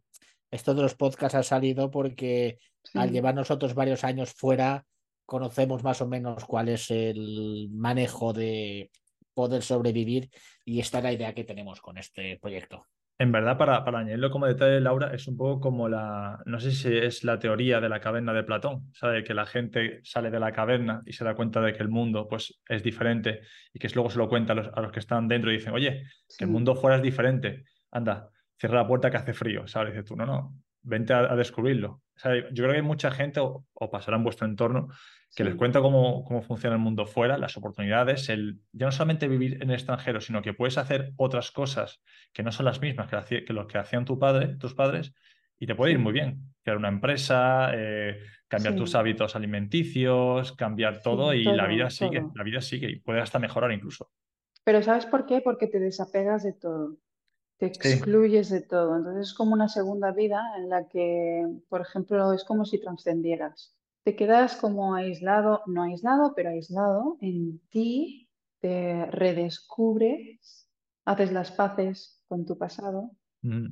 Esto de los podcasts ha salido porque al llevar nosotros varios años fuera, conocemos más o menos cuál es el manejo de poder sobrevivir y esta es la idea que tenemos con este proyecto. En verdad, para, para añadirlo como detalle, Laura, es un poco como la, no sé si es la teoría de la caverna de Platón, ¿sabe? Que la gente sale de la caverna y se da cuenta de que el mundo pues, es diferente y que luego se lo cuenta a los, a los que están dentro y dicen, oye, que el mundo fuera es diferente, anda, cierra la puerta que hace frío, ¿sabes? Dices tú, no, no, vente a, descubrirlo. Yo creo que hay mucha gente, o, pasará en vuestro entorno, que les cuenta cómo, cómo, funciona el mundo fuera, las oportunidades, el ya no solamente vivir en el extranjero, sino que puedes hacer otras cosas que no son las mismas que, que lo que hacían tu padre, tus padres, y te puede ir muy bien. Crear una empresa, eh, cambiar tus hábitos alimenticios, cambiar todo y la vida sigue, la vida sigue y puede hasta mejorar incluso. Pero ¿sabes por qué? Porque te desapegas de todo te excluyes de todo. Entonces es como una segunda vida en la que, por ejemplo, es como si trascendieras. Te quedas como aislado, no aislado, pero aislado en ti, te redescubres, haces las paces con tu pasado mm.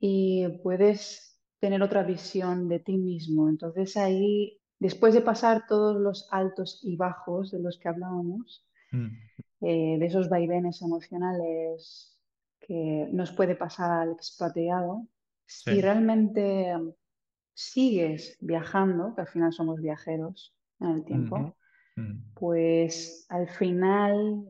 y puedes tener otra visión de ti mismo. Entonces ahí, después de pasar todos los altos y bajos de los que hablábamos, mm. eh, de esos vaivenes emocionales que nos puede pasar al expatriado, si realmente sigues viajando, que al final somos viajeros en el tiempo, pues al final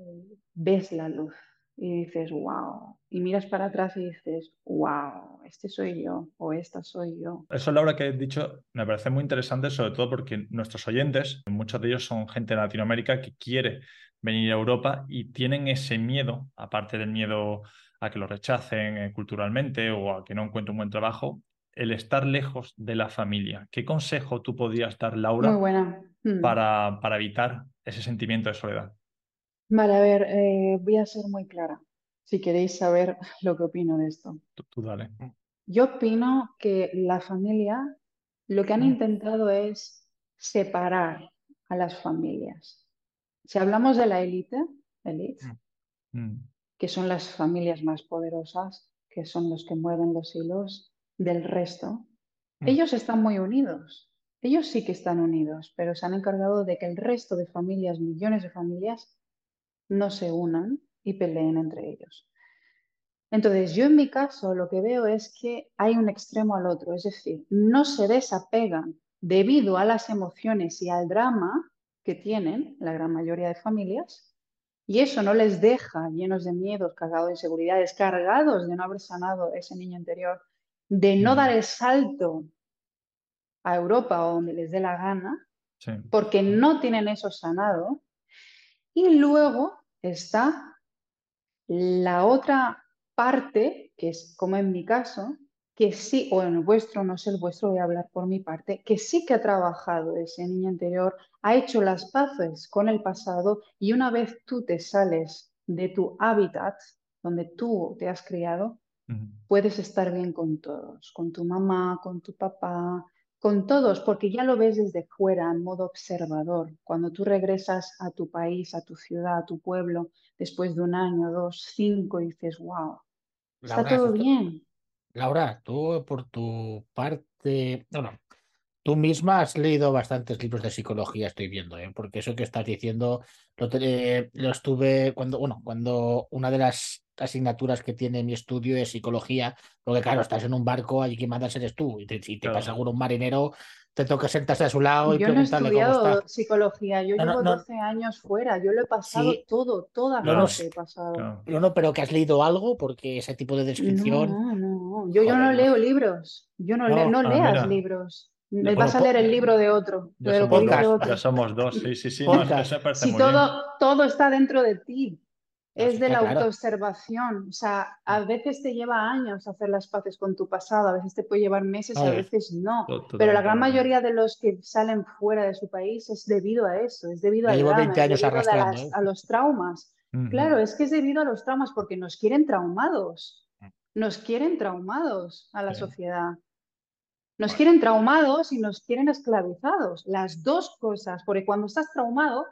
ves la luz y dices, wow, y miras para atrás y dices, wow, este soy yo o esta soy yo. Eso, Laura, que he dicho, me parece muy interesante, sobre todo porque nuestros oyentes, muchos de ellos son gente de Latinoamérica que quiere venir a Europa y tienen ese miedo, aparte del miedo a que lo rechacen eh, culturalmente o a que no encuentren un buen trabajo, el estar lejos de la familia. ¿Qué consejo tú podrías dar, Laura, Muy buena. Mm. para, para evitar ese sentimiento de soledad? Vale, a ver, eh, voy a ser muy clara, si queréis saber lo que opino de esto. Tú, dale. Yo opino que la familia lo que han Mm. intentado es separar a las familias. Si hablamos de la élite, élite, Mm, que son las familias más poderosas, que son los que mueven los hilos del resto, Mm. ellos están muy unidos. Ellos sí que están unidos, pero se han encargado de que el resto de familias, millones de familias, no se unan y peleen entre ellos. Entonces, yo en mi caso lo que veo es que hay un extremo al otro, es decir, no se desapegan debido a las emociones y al drama que tienen la gran mayoría de familias, y eso no les deja llenos de miedos, cargados de inseguridades, cargados de no haber sanado ese niño interior, de no Mm. dar el salto a Europa o donde les dé la gana, sí. porque no tienen eso sanado. Y luego está la otra parte, que es como en mi caso, que sí, o en el vuestro, no sé el vuestro, voy a hablar por mi parte, que sí que ha trabajado ese niño interior, ha hecho las paces con el pasado y una vez tú te sales de tu hábitat, donde tú te has criado, puedes estar bien con todos, con tu mamá, con tu papá, con todos, porque ya lo ves desde fuera, en modo observador. Cuando tú regresas a tu país, a tu ciudad, a tu pueblo, después de un año, dos, cinco, y dices, wow, está todo bien. Laura, tú por tu parte, no, no, tú misma has leído bastantes libros de psicología, estoy viendo, ¿eh? Porque eso que estás diciendo lo, eh, lo estuve cuando, bueno, cuando una de las asignaturas que tiene mi estudio es psicología, porque claro, estás en un barco, allí quien mandas eres tú, y te- si te Claro. pasa algún marinero, te toca sentarse a su lado y Yo no he preguntarle cómo estudiado está. psicología, yo No, llevo no. 12 años fuera, yo lo he pasado Sí. todo, toda No, no, fase he pasado. No, no, pero que has leído algo, porque ese tipo de descripción. no, no, yo, yo no Joder, leo libros, yo no, No, leo, no ah, leas mira. libros, Ya vas a leer el libro de otro, Ya de somos, dos, otro. ya somos dos, sí, sí, sí. eso me parece Si muy bien. todo, todo está dentro de ti, es de la claro. autoobservación. O sea, a veces te lleva años hacer las paces con tu pasado, a veces te puede llevar meses, A a veces no. Pero la gran mayoría de los que salen fuera de su país es debido a eso, es debido Yo al llevo drama, 20 es años debido a, las- ¿eh? a los traumas. Claro, es que es debido a los traumas porque nos quieren traumados, Mm. nos quieren traumados a la Sí. sociedad. Nos Bueno. quieren traumados y nos quieren esclavizados, las dos cosas, porque cuando estás traumado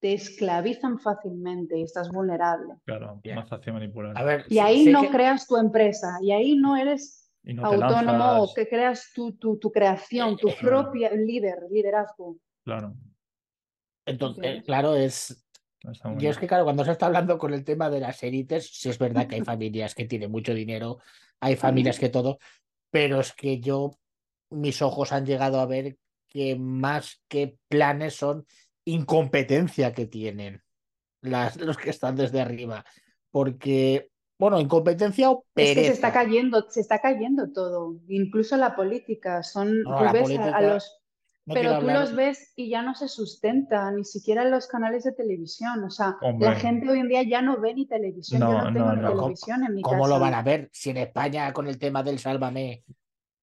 te esclavizan fácilmente y estás vulnerable. Claro, más fácil manipular. A ver, Y ahí no que- creas tu empresa, y ahí no eres no autónomo lanzas, que creas tu, tu, tu creación, tu Claro. propia líder, liderazgo. claro. Entonces, claro, es. Yo bien. es que, claro, cuando se está hablando con el tema de las élites, sí es verdad que hay familias que tienen mucho dinero, hay familias que todo, pero es que yo, mis ojos han llegado a ver que más que planes son incompetencia que tienen las, los que están desde arriba. Porque, bueno, incompetencia o Es que se está pereza. cayendo, se está cayendo todo, incluso la política. Son, No, tú la ves a- los, No pero tú hablar- los ves y ya no se sustenta, ni siquiera en los canales de televisión. O sea, Hombre. la gente hoy en día ya no ve ni televisión. Yo No, no tengo no, ni no. televisión en mi ¿Cómo casa. lo van a ver? Si en España con el tema del Sálvame.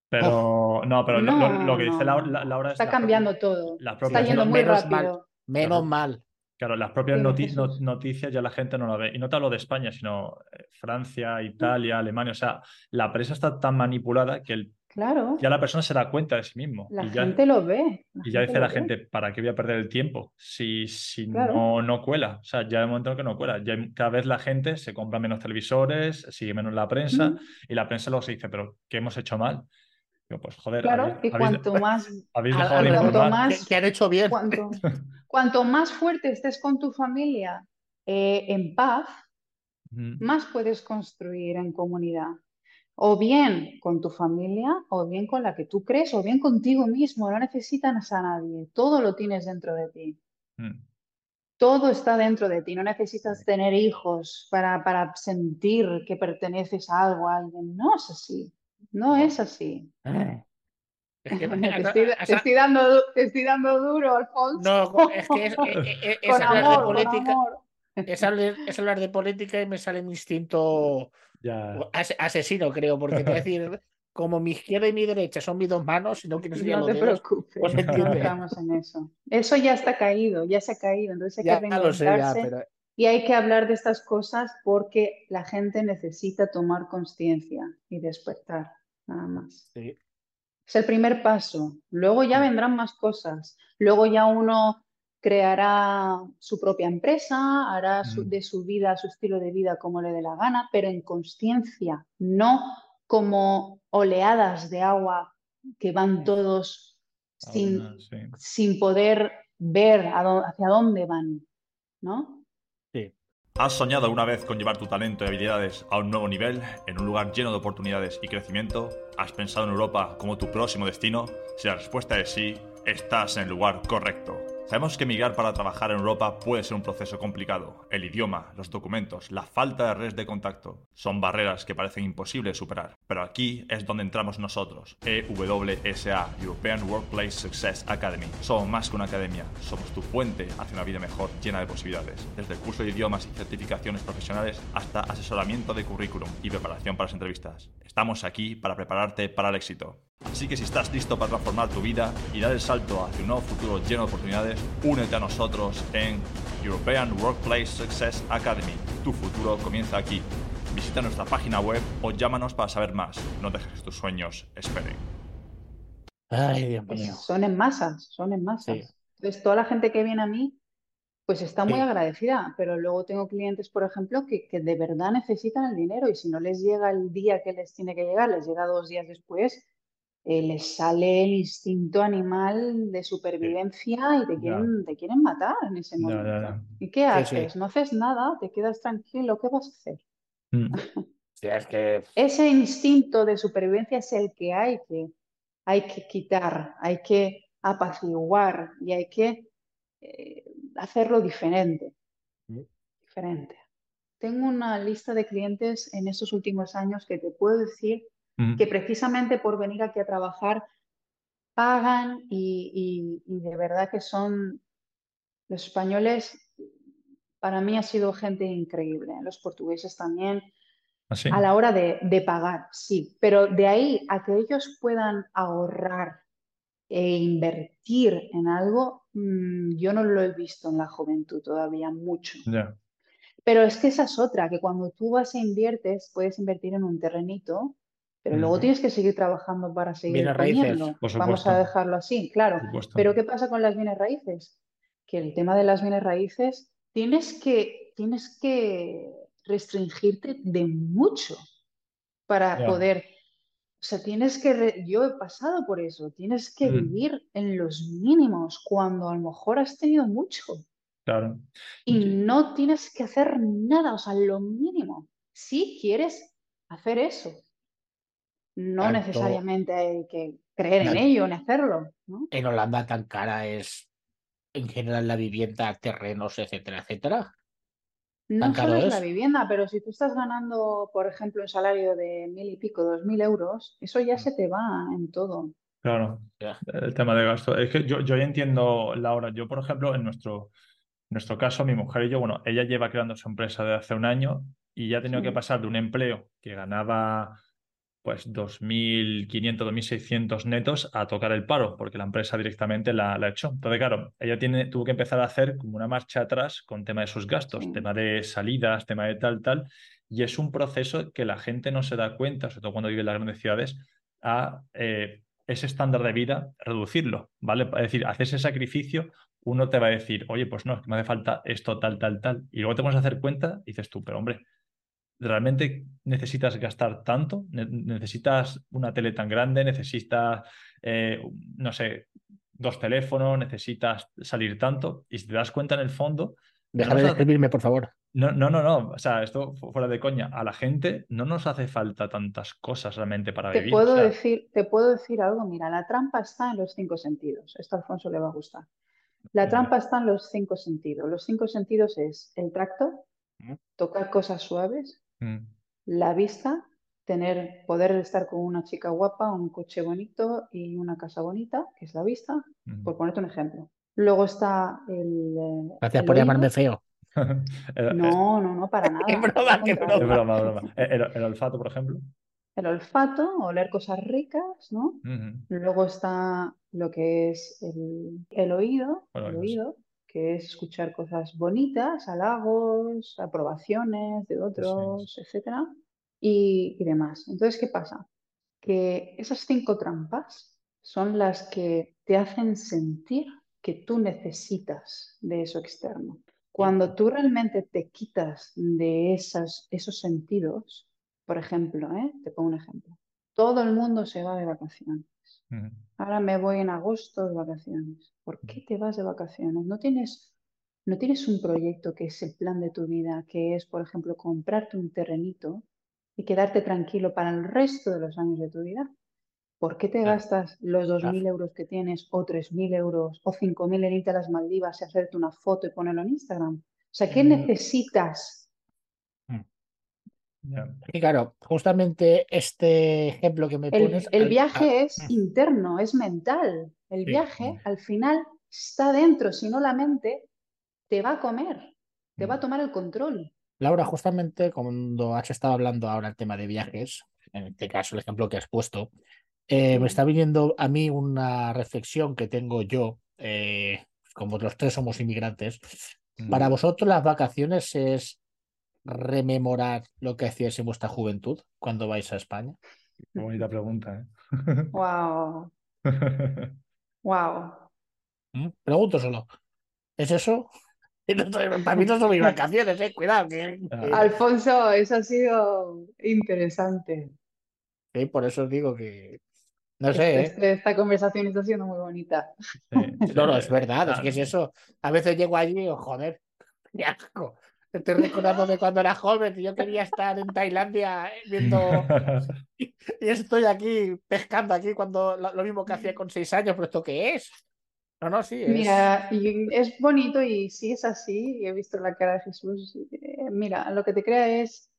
Pero no, pero lo- No, lo, lo que dice no, Laura, Laura es Está la- cambiando todo. la Está propia- yendo Menos muy mal. Menos Claro. mal. Claro, las propias noti- noticias ya la gente no la ve. Y no te hablo de España, sino eh, Francia, Italia, Alemania. O sea, la prensa está tan manipulada que el- Claro, ya la persona se da cuenta de sí mismo. la y ya, gente lo ve. la y ya dice la ve. gente, ¿para qué voy a perder el tiempo si, si Claro. no, no cuela? O sea, ya hay un momento en que no cuela. Ya cada vez la gente se compra menos televisores, sigue menos la prensa Mm, y la prensa luego se dice, ¿pero qué hemos hecho mal? Digo, pues joder, Claro, habéis, y habéis- cuanto más habéis Al- dejado al de revés, cuanto informar. ¿Qué, más qué han hecho bien? Cuanto, cuanto más fuerte estés con tu familia eh, en paz, más puedes construir en comunidad. O bien con tu familia, o bien con la que tú crees, o bien contigo mismo. No necesitas a nadie. Todo lo tienes dentro de ti. Mm. Todo está dentro de ti. No necesitas tener hijos para, para sentir que perteneces a algo, a alguien. No es así. No es así. Es que, Te estoy, te estoy dando, te estoy dando duro, Alfonso. No, es que es, es- es- es con hablar de amor, con política, es hablar, es hablar de política y me sale mi instinto Ya. ase- asesino, creo, porque te voy a decir, como mi izquierda y mi derecha son mis dos manos, y no quiero No te preocupes, pues no estamos en eso. Eso ya está caído, ya se ha caído, entonces hay que reinventarse y hay que hablar de estas cosas porque la gente necesita tomar conciencia y despertar, nada más. Es el primer paso. Luego ya vendrán más cosas. Luego ya uno creará su propia empresa, hará mm. de su vida, su estilo de vida como le dé la gana, pero en conciencia, no como oleadas de agua que van todos sin, sin poder ver hacia dónde van, ¿no? ¿Has soñado alguna vez con llevar tu talento y habilidades a un nuevo nivel, en un lugar lleno de oportunidades y crecimiento? ¿Has pensado en Europa como tu próximo destino? Si la respuesta es sí, estás en el lugar correcto. Sabemos que emigrar para trabajar en Europa puede ser un proceso complicado. El idioma, los documentos, la falta de redes de contacto son barreras que parecen imposibles superar. Pero aquí es donde entramos nosotros, EWSA, European Workplace Success Academy. Somos más que una academia, somos tu puente hacia una vida mejor llena de posibilidades. Desde el curso de idiomas y certificaciones profesionales hasta asesoramiento de currículum y preparación para las entrevistas. Estamos aquí para prepararte para el éxito. Así que si estás listo para transformar tu vida y dar el salto hacia un nuevo futuro lleno de oportunidades, únete a nosotros en European Workplace Success Academy. Tu futuro comienza aquí. Visita nuestra página web o llámanos para saber más. No dejes que tus sueños esperen. Ay, Dios mío. Son en masas, son en masas. Entonces, toda la gente que viene a mí, pues está muy agradecida, pero luego tengo clientes, por ejemplo, que, que, de verdad necesitan el dinero y si no les llega el día que les tiene que llegar, les llega dos días después, eh, les sale el instinto animal de supervivencia y te quieren, te quieren matar en ese momento. ¿Y qué haces? No haces nada, te quedas tranquilo, ¿qué vas a hacer? Mm. es que... Ese instinto de supervivencia es el que hay que, hay que quitar, hay que apaciguar y hay que eh, hacerlo diferente. Mm. Diferente. Tengo una lista de clientes en estos últimos años que te puedo decir que precisamente por venir aquí a trabajar pagan y, de verdad que son los españoles, para mí ha sido gente increíble, ¿eh? los portugueses también, ¿Ah, a la hora de, pagar, sí, pero de ahí a que ellos puedan ahorrar e invertir en algo, mm, yo no lo he visto en la juventud todavía mucho. Pero es que esa es otra, que cuando tú vas e inviertes, puedes invertir en un terrenito pero luego tienes que seguir trabajando para seguir poniendo. Vamos a dejarlo así, claro. Pero ¿qué pasa con las bienes raíces? Que el tema de las bienes raíces tienes que, tienes que restringirte de mucho para poder. O sea, tienes que. Yo he pasado por eso. Tienes que mm. vivir en los mínimos cuando a lo mejor has tenido mucho. Claro. Y no tienes que hacer nada, o sea, lo mínimo. Si quieres hacer eso. No necesariamente hay que creer en ello, en hacerlo. En Holanda tan cara es en general la vivienda, terrenos, etcétera, etcétera. No solo es la vivienda, pero si tú estás ganando, por ejemplo, un salario de mil y pico, dos mil euros, eso ya mm. se te va en todo. Claro, el tema de gasto. Es que yo, yo ya entiendo, Laura, yo por ejemplo, en nuestro, nuestro caso, mi mujer y yo, bueno, ella lleva creando su empresa de hace un año y ya ha tenido que pasar de un empleo que ganaba pues 2.500, 2.600 netos a tocar el paro, porque la empresa directamente la, ha hecho. Entonces, claro, ella tiene, tuvo que empezar a hacer como una marcha atrás con tema de sus gastos, tema de salidas, tema de tal, tal, y es un proceso que la gente no se da cuenta, sobre todo cuando vive en las grandes ciudades, a eh, ese estándar de vida, reducirlo, ¿vale? Es decir, hacer ese sacrificio, uno te va a decir, oye, pues no, es que me hace falta esto, tal, tal, tal, y luego te vas a hacer cuenta y dices tú, pero hombre, ¿realmente necesitas gastar tanto? ¿Necesitas una tele tan grande? ¿Necesitas, eh, no sé, dos teléfonos? ¿Necesitas salir tanto? Y si te das cuenta en el fondo... Déjame de escribirme, por favor. No, no, no, no. O sea, esto fuera de coña. A la gente no nos hace falta tantas cosas realmente para te vivir. Puedo decir, te puedo decir algo. Mira, la trampa está en los cinco sentidos. Esto a Alfonso le va a gustar. La trampa está en los cinco sentidos. Los cinco sentidos es el tracto, tocar cosas suaves, Mm. La vista, tener, poder estar con una chica guapa, un coche bonito y una casa bonita, que es la vista, por ponerte un ejemplo. Luego está el. Eh, Gracias por llamarme feo. no, no, no, para nada. broma, broma. El, olfato, por ejemplo. el olfato, oler cosas ricas, ¿no? Luego está lo que es el, oído, el oído, que es escuchar cosas bonitas, halagos, aprobaciones de otros, etcétera, y, y demás. Entonces, ¿qué pasa? Que esas cinco trampas son las que te hacen sentir que tú necesitas de eso externo. Cuando tú realmente te quitas de esas, esos sentidos, por ejemplo, ¿eh? te pongo un ejemplo, todo el mundo se va de vacaciones. Ahora me voy en agosto de vacaciones. ¿Por qué te vas de vacaciones? No tienes, no tienes un proyecto que es el plan de tu vida, que es, por ejemplo, comprarte un terrenito y quedarte tranquilo para el resto de los años de tu vida. ¿Por qué te gastas los 2.000 euros que tienes o 3.000 euros o 5.000 en irte a las Maldivas y hacerte una foto y ponerlo en Instagram? O sea, ¿qué necesitas? Mm. Y claro, justamente este ejemplo que me pones... El, viaje es mm. interno, es mental. El viaje al final está dentro, si no la mente te va a comer, te va a mm. tomar el control. Laura, justamente cuando has estado hablando ahora el tema de viajes, en este caso el ejemplo que has puesto, eh, me está viniendo a mí una reflexión que tengo yo, eh, como los tres somos inmigrantes. Para vosotros las vacaciones es rememorar lo que hacíais en vuestra juventud cuando vais a España. Qué bonita pregunta, ¿eh? Wow. wow. ¿Mm? Pregunto solo. ¿Es eso? Para mí no son mis vacaciones, eh. Cuidado. Alfonso, eso ha sido interesante. Sí, por eso os digo que no sé. Este, ¿eh? Esta conversación está siendo muy bonita. No, no, es verdad, es que es eso. A veces llego allí y digo, joder, qué asco. Estoy recordando de cuando era joven y yo quería estar en Tailandia viendo. y estoy aquí pescando aquí cuando lo mismo que hacía con seis años, pero ¿esto qué es? No, no, sí. Es... Mira, es bonito y sí es así. Y he visto la cara de Jesús. Eh, mira, lo que te crea es.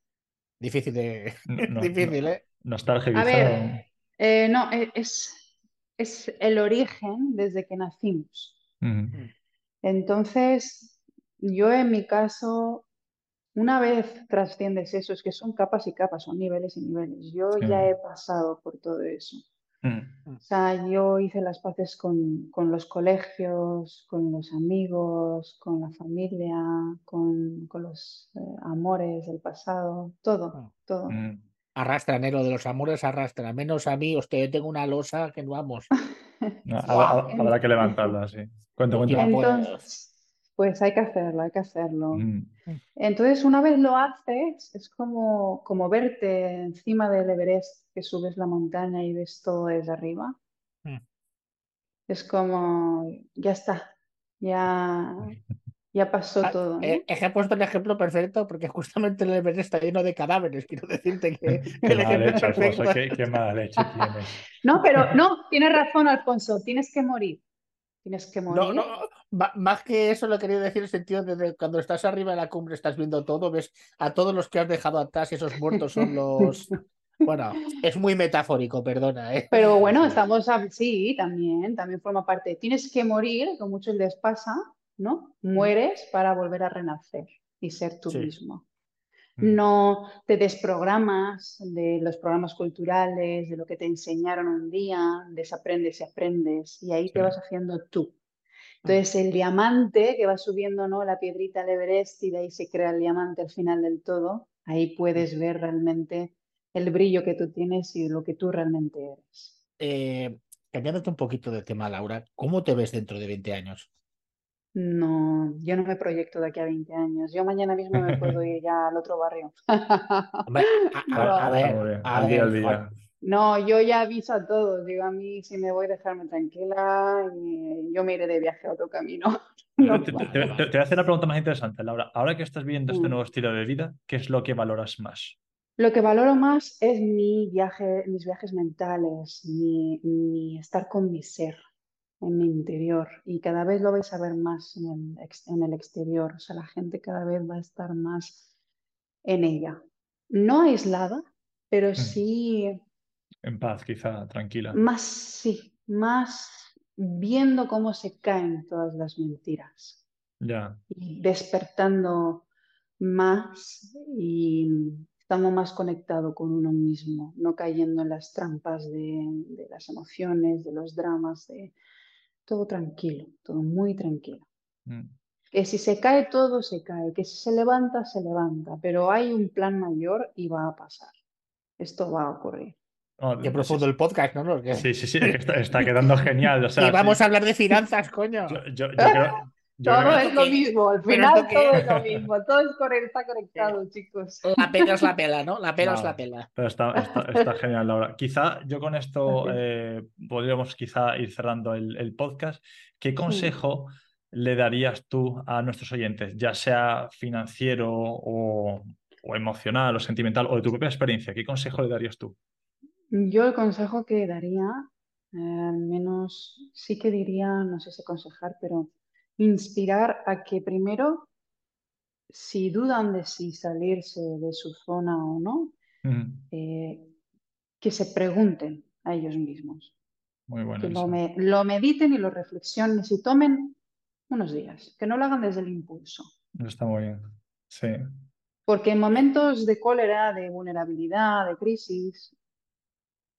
Difícil de. Difícil, ¿eh? Nostalgia. A ver, eh, no, es, es el origen desde que nacimos. Entonces, yo en mi caso, una vez trasciendes eso, es que son capas y capas, son niveles y niveles. Yo ya he pasado por todo eso. O sea, yo hice las paces con, los colegios, con los amigos, con la familia, con, los eh, amores del pasado, todo, todo arrastra, Nero, de los amores arrastra. Menos a mí, usted, tengo una losa que no vamos. habrá, que levantarla, sí. Cuento, cuento. Pues hay que hacerlo, hay que hacerlo. Mm. Entonces, una vez lo haces, es como, como verte encima del Everest, que subes la montaña y ves todo desde arriba. Mm. Es como, ya está, ya, ya pasó ah, todo. Eh, he puesto el ejemplo perfecto porque justamente el Everest está lleno de cadáveres. Quiero decirte que, el ejemplo qué, mala leche tienes. No, pero no, tienes razón, Alfonso. Tienes que morir. Tienes que morir. No, no, más que eso lo quería decir en el sentido de cuando estás arriba de la cumbre, estás viendo todo, ves a todos los que has dejado atrás y esos muertos son los. Bueno, es muy metafórico, perdona. ¿eh? Pero bueno, estamos. Sí, también, también forma parte. Tienes que morir, como muchos les pasa, ¿no? Mm. Mueres para volver a renacer y ser tú mismo. Mm. No te desprogramas de los programas culturales, de lo que te enseñaron un día, desaprendes y aprendes, y ahí te vas haciendo tú. Mm. Entonces, el diamante que va subiendo, ¿no? La piedrita al Everest y de ahí se crea el diamante al final del todo, ahí puedes ver realmente el brillo que tú tienes y lo que tú realmente eres. Eh, cambiándote un poquito de tema, Laura, ¿cómo te ves dentro de 20 años? No, yo no me proyecto de aquí a 20 años. Yo mañana mismo me puedo ir ya al otro barrio. a, ver, a ver, No, yo ya aviso a todos. Digo, a mí si me voy, dejarme tranquila y yo me iré de viaje a otro camino. te, voy a hacer una pregunta más interesante, Laura. Ahora que estás viviendo este mm. nuevo estilo de vida, ¿qué es lo que valoras más? Lo que valoro más es mi viaje, mis viajes mentales, mi estar con mi ser en mi interior y cada vez lo vais a ver más en el, en el exterior, o sea, la gente cada vez va a estar más en ella. No aislada, pero mm. sí... En paz, quizá, tranquila. Más, sí, más viendo cómo se caen todas las mentiras. Ya. Y despertando más y estamos más conectados con uno mismo, no cayendo en las trampas de, las emociones, de los dramas, de todo tranquilo, todo muy tranquilo. Mm. Que si se cae todo, se cae, que si se levanta, se levanta, pero hay un plan mayor y va a pasar. Esto va a ocurrir. Qué profundo el podcast, ¿no? Sí, sí, sí, está, quedando genial. y vamos a hablar de finanzas, coño. Yo, creo, todo es lo mismo, al final todo es lo mismo, todo está conectado, chicos. La pela es la pela, ¿no? La pela es la pela. Pero está, está, genial, Laura. Quizá yo con esto eh, podríamos quizá ir cerrando el, podcast. ¿Qué consejo le darías tú a nuestros oyentes, ya sea financiero o, emocional o sentimental o de tu propia experiencia? ¿Qué consejo le darías tú? Yo el consejo que daría, eh, al menos sí que diría, no sé si aconsejar, pero inspirar a que primero, si dudan de si salirse de su zona o no, eh, que se pregunten a ellos mismos. Muy bueno. Que lo, mediten y lo reflexionen y tomen unos días, que no lo hagan desde el impulso. Está muy bien. Sí. Porque en momentos de cólera, de vulnerabilidad, de crisis,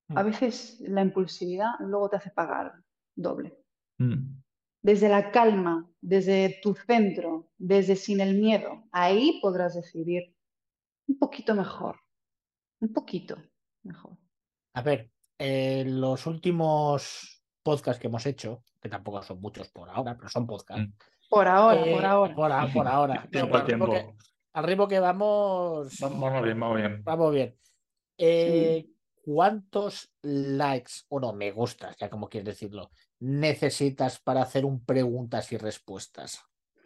a mm. veces la impulsividad luego te hace pagar doble. Mm desde la calma, desde tu centro, desde sin el miedo, ahí podrás decidir un poquito mejor, un poquito mejor. A ver, en los últimos podcasts que hemos hecho, que tampoco son muchos por ahora, pero son podcasts. Mm. Por ahora, por eh, ahora. Por, ahora. al, ritmo que, vamos. Vamos bien, vamos bien. Vamos bien. Eh, ¿Cuántos likes, o no, me gustas, ya como quieres decirlo, necesitas para hacer un preguntas y respuestas?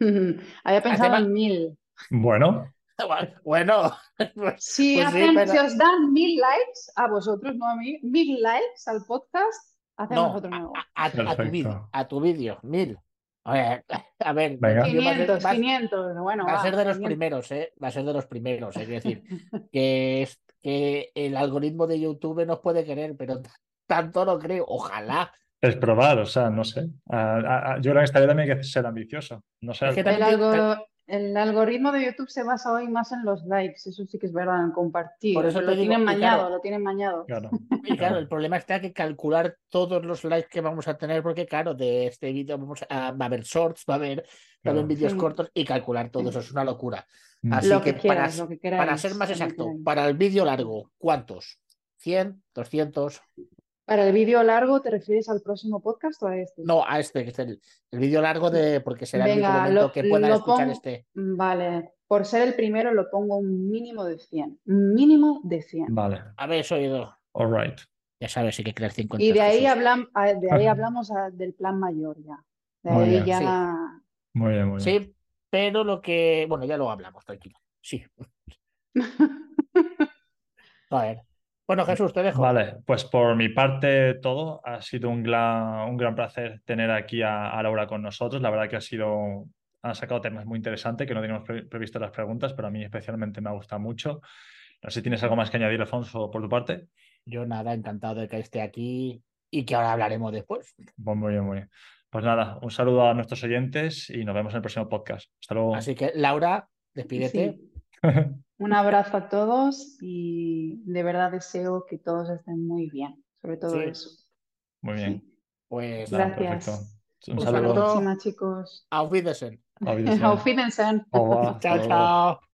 Había pensado en mil. Bueno. Bueno, pues, si, pues os dan mil likes a vosotros, no a mí, mil likes al podcast, hacemos otro nuevo. A, a, tu vídeo, mil. A ver, 500, 500, bueno. Va a ser de los primeros, ¿eh? Va a ser de los primeros, es decir, que, que el algoritmo de YouTube nos puede querer, pero tanto no creo, ojalá. Es probar, o sea, no sé. yo creo que esta también hay que ser ambicioso. No sé. El, algoritmo de YouTube se basa hoy más en los likes, eso sí que es verdad, en compartir. Por eso lo tienen mañado, lo tienen mañado. Claro. Y claro, el problema está que calcular todos los likes que vamos a tener, porque claro, de este vídeo vamos a, va a haber shorts, va a haber también vídeos cortos y calcular todo eso es una locura. Mm. Así que, para, para, ser más exacto, para el vídeo largo, ¿cuántos? ¿100? ¿200? ¿Para el vídeo largo te refieres al próximo podcast o a este? No, a este, que es el, vídeo largo de porque será el momento que puedan escuchar este. Vale, por ser el primero lo pongo un mínimo de 100. Un mínimo de 100. Vale. Habéis oído. All right. Ya sabes, hay que crear 50. Y de ahí, de ahí hablamos del plan mayor ya. De ahí ya. Muy bien, muy bien. Sí, pero lo que. Bueno, ya lo hablamos, tranquilo. Sí. A ver. Bueno, Jesús, te dejo. Vale, pues por mi parte todo. Ha sido un gran, un gran placer tener aquí a, Laura con nosotros. La verdad que ha sido, han sacado temas muy interesantes que no teníamos previsto las preguntas, pero a mí especialmente me ha gustado mucho. No sé si tienes algo más que añadir, Alfonso, por tu parte. Yo nada, encantado de que esté aquí y que ahora hablaremos después. Muy bien, muy bien. Pues nada, un saludo a nuestros oyentes y nos vemos en el próximo podcast. Hasta luego. Así que, Laura, despídete. Un abrazo a todos y de verdad deseo que todos estén muy bien, sobre todo eso. Muy bien. Pues gracias. Un saludo. Hasta la próxima, chicos. Auf Wiedersehen. Auf Wiedersehen. Chao, chao.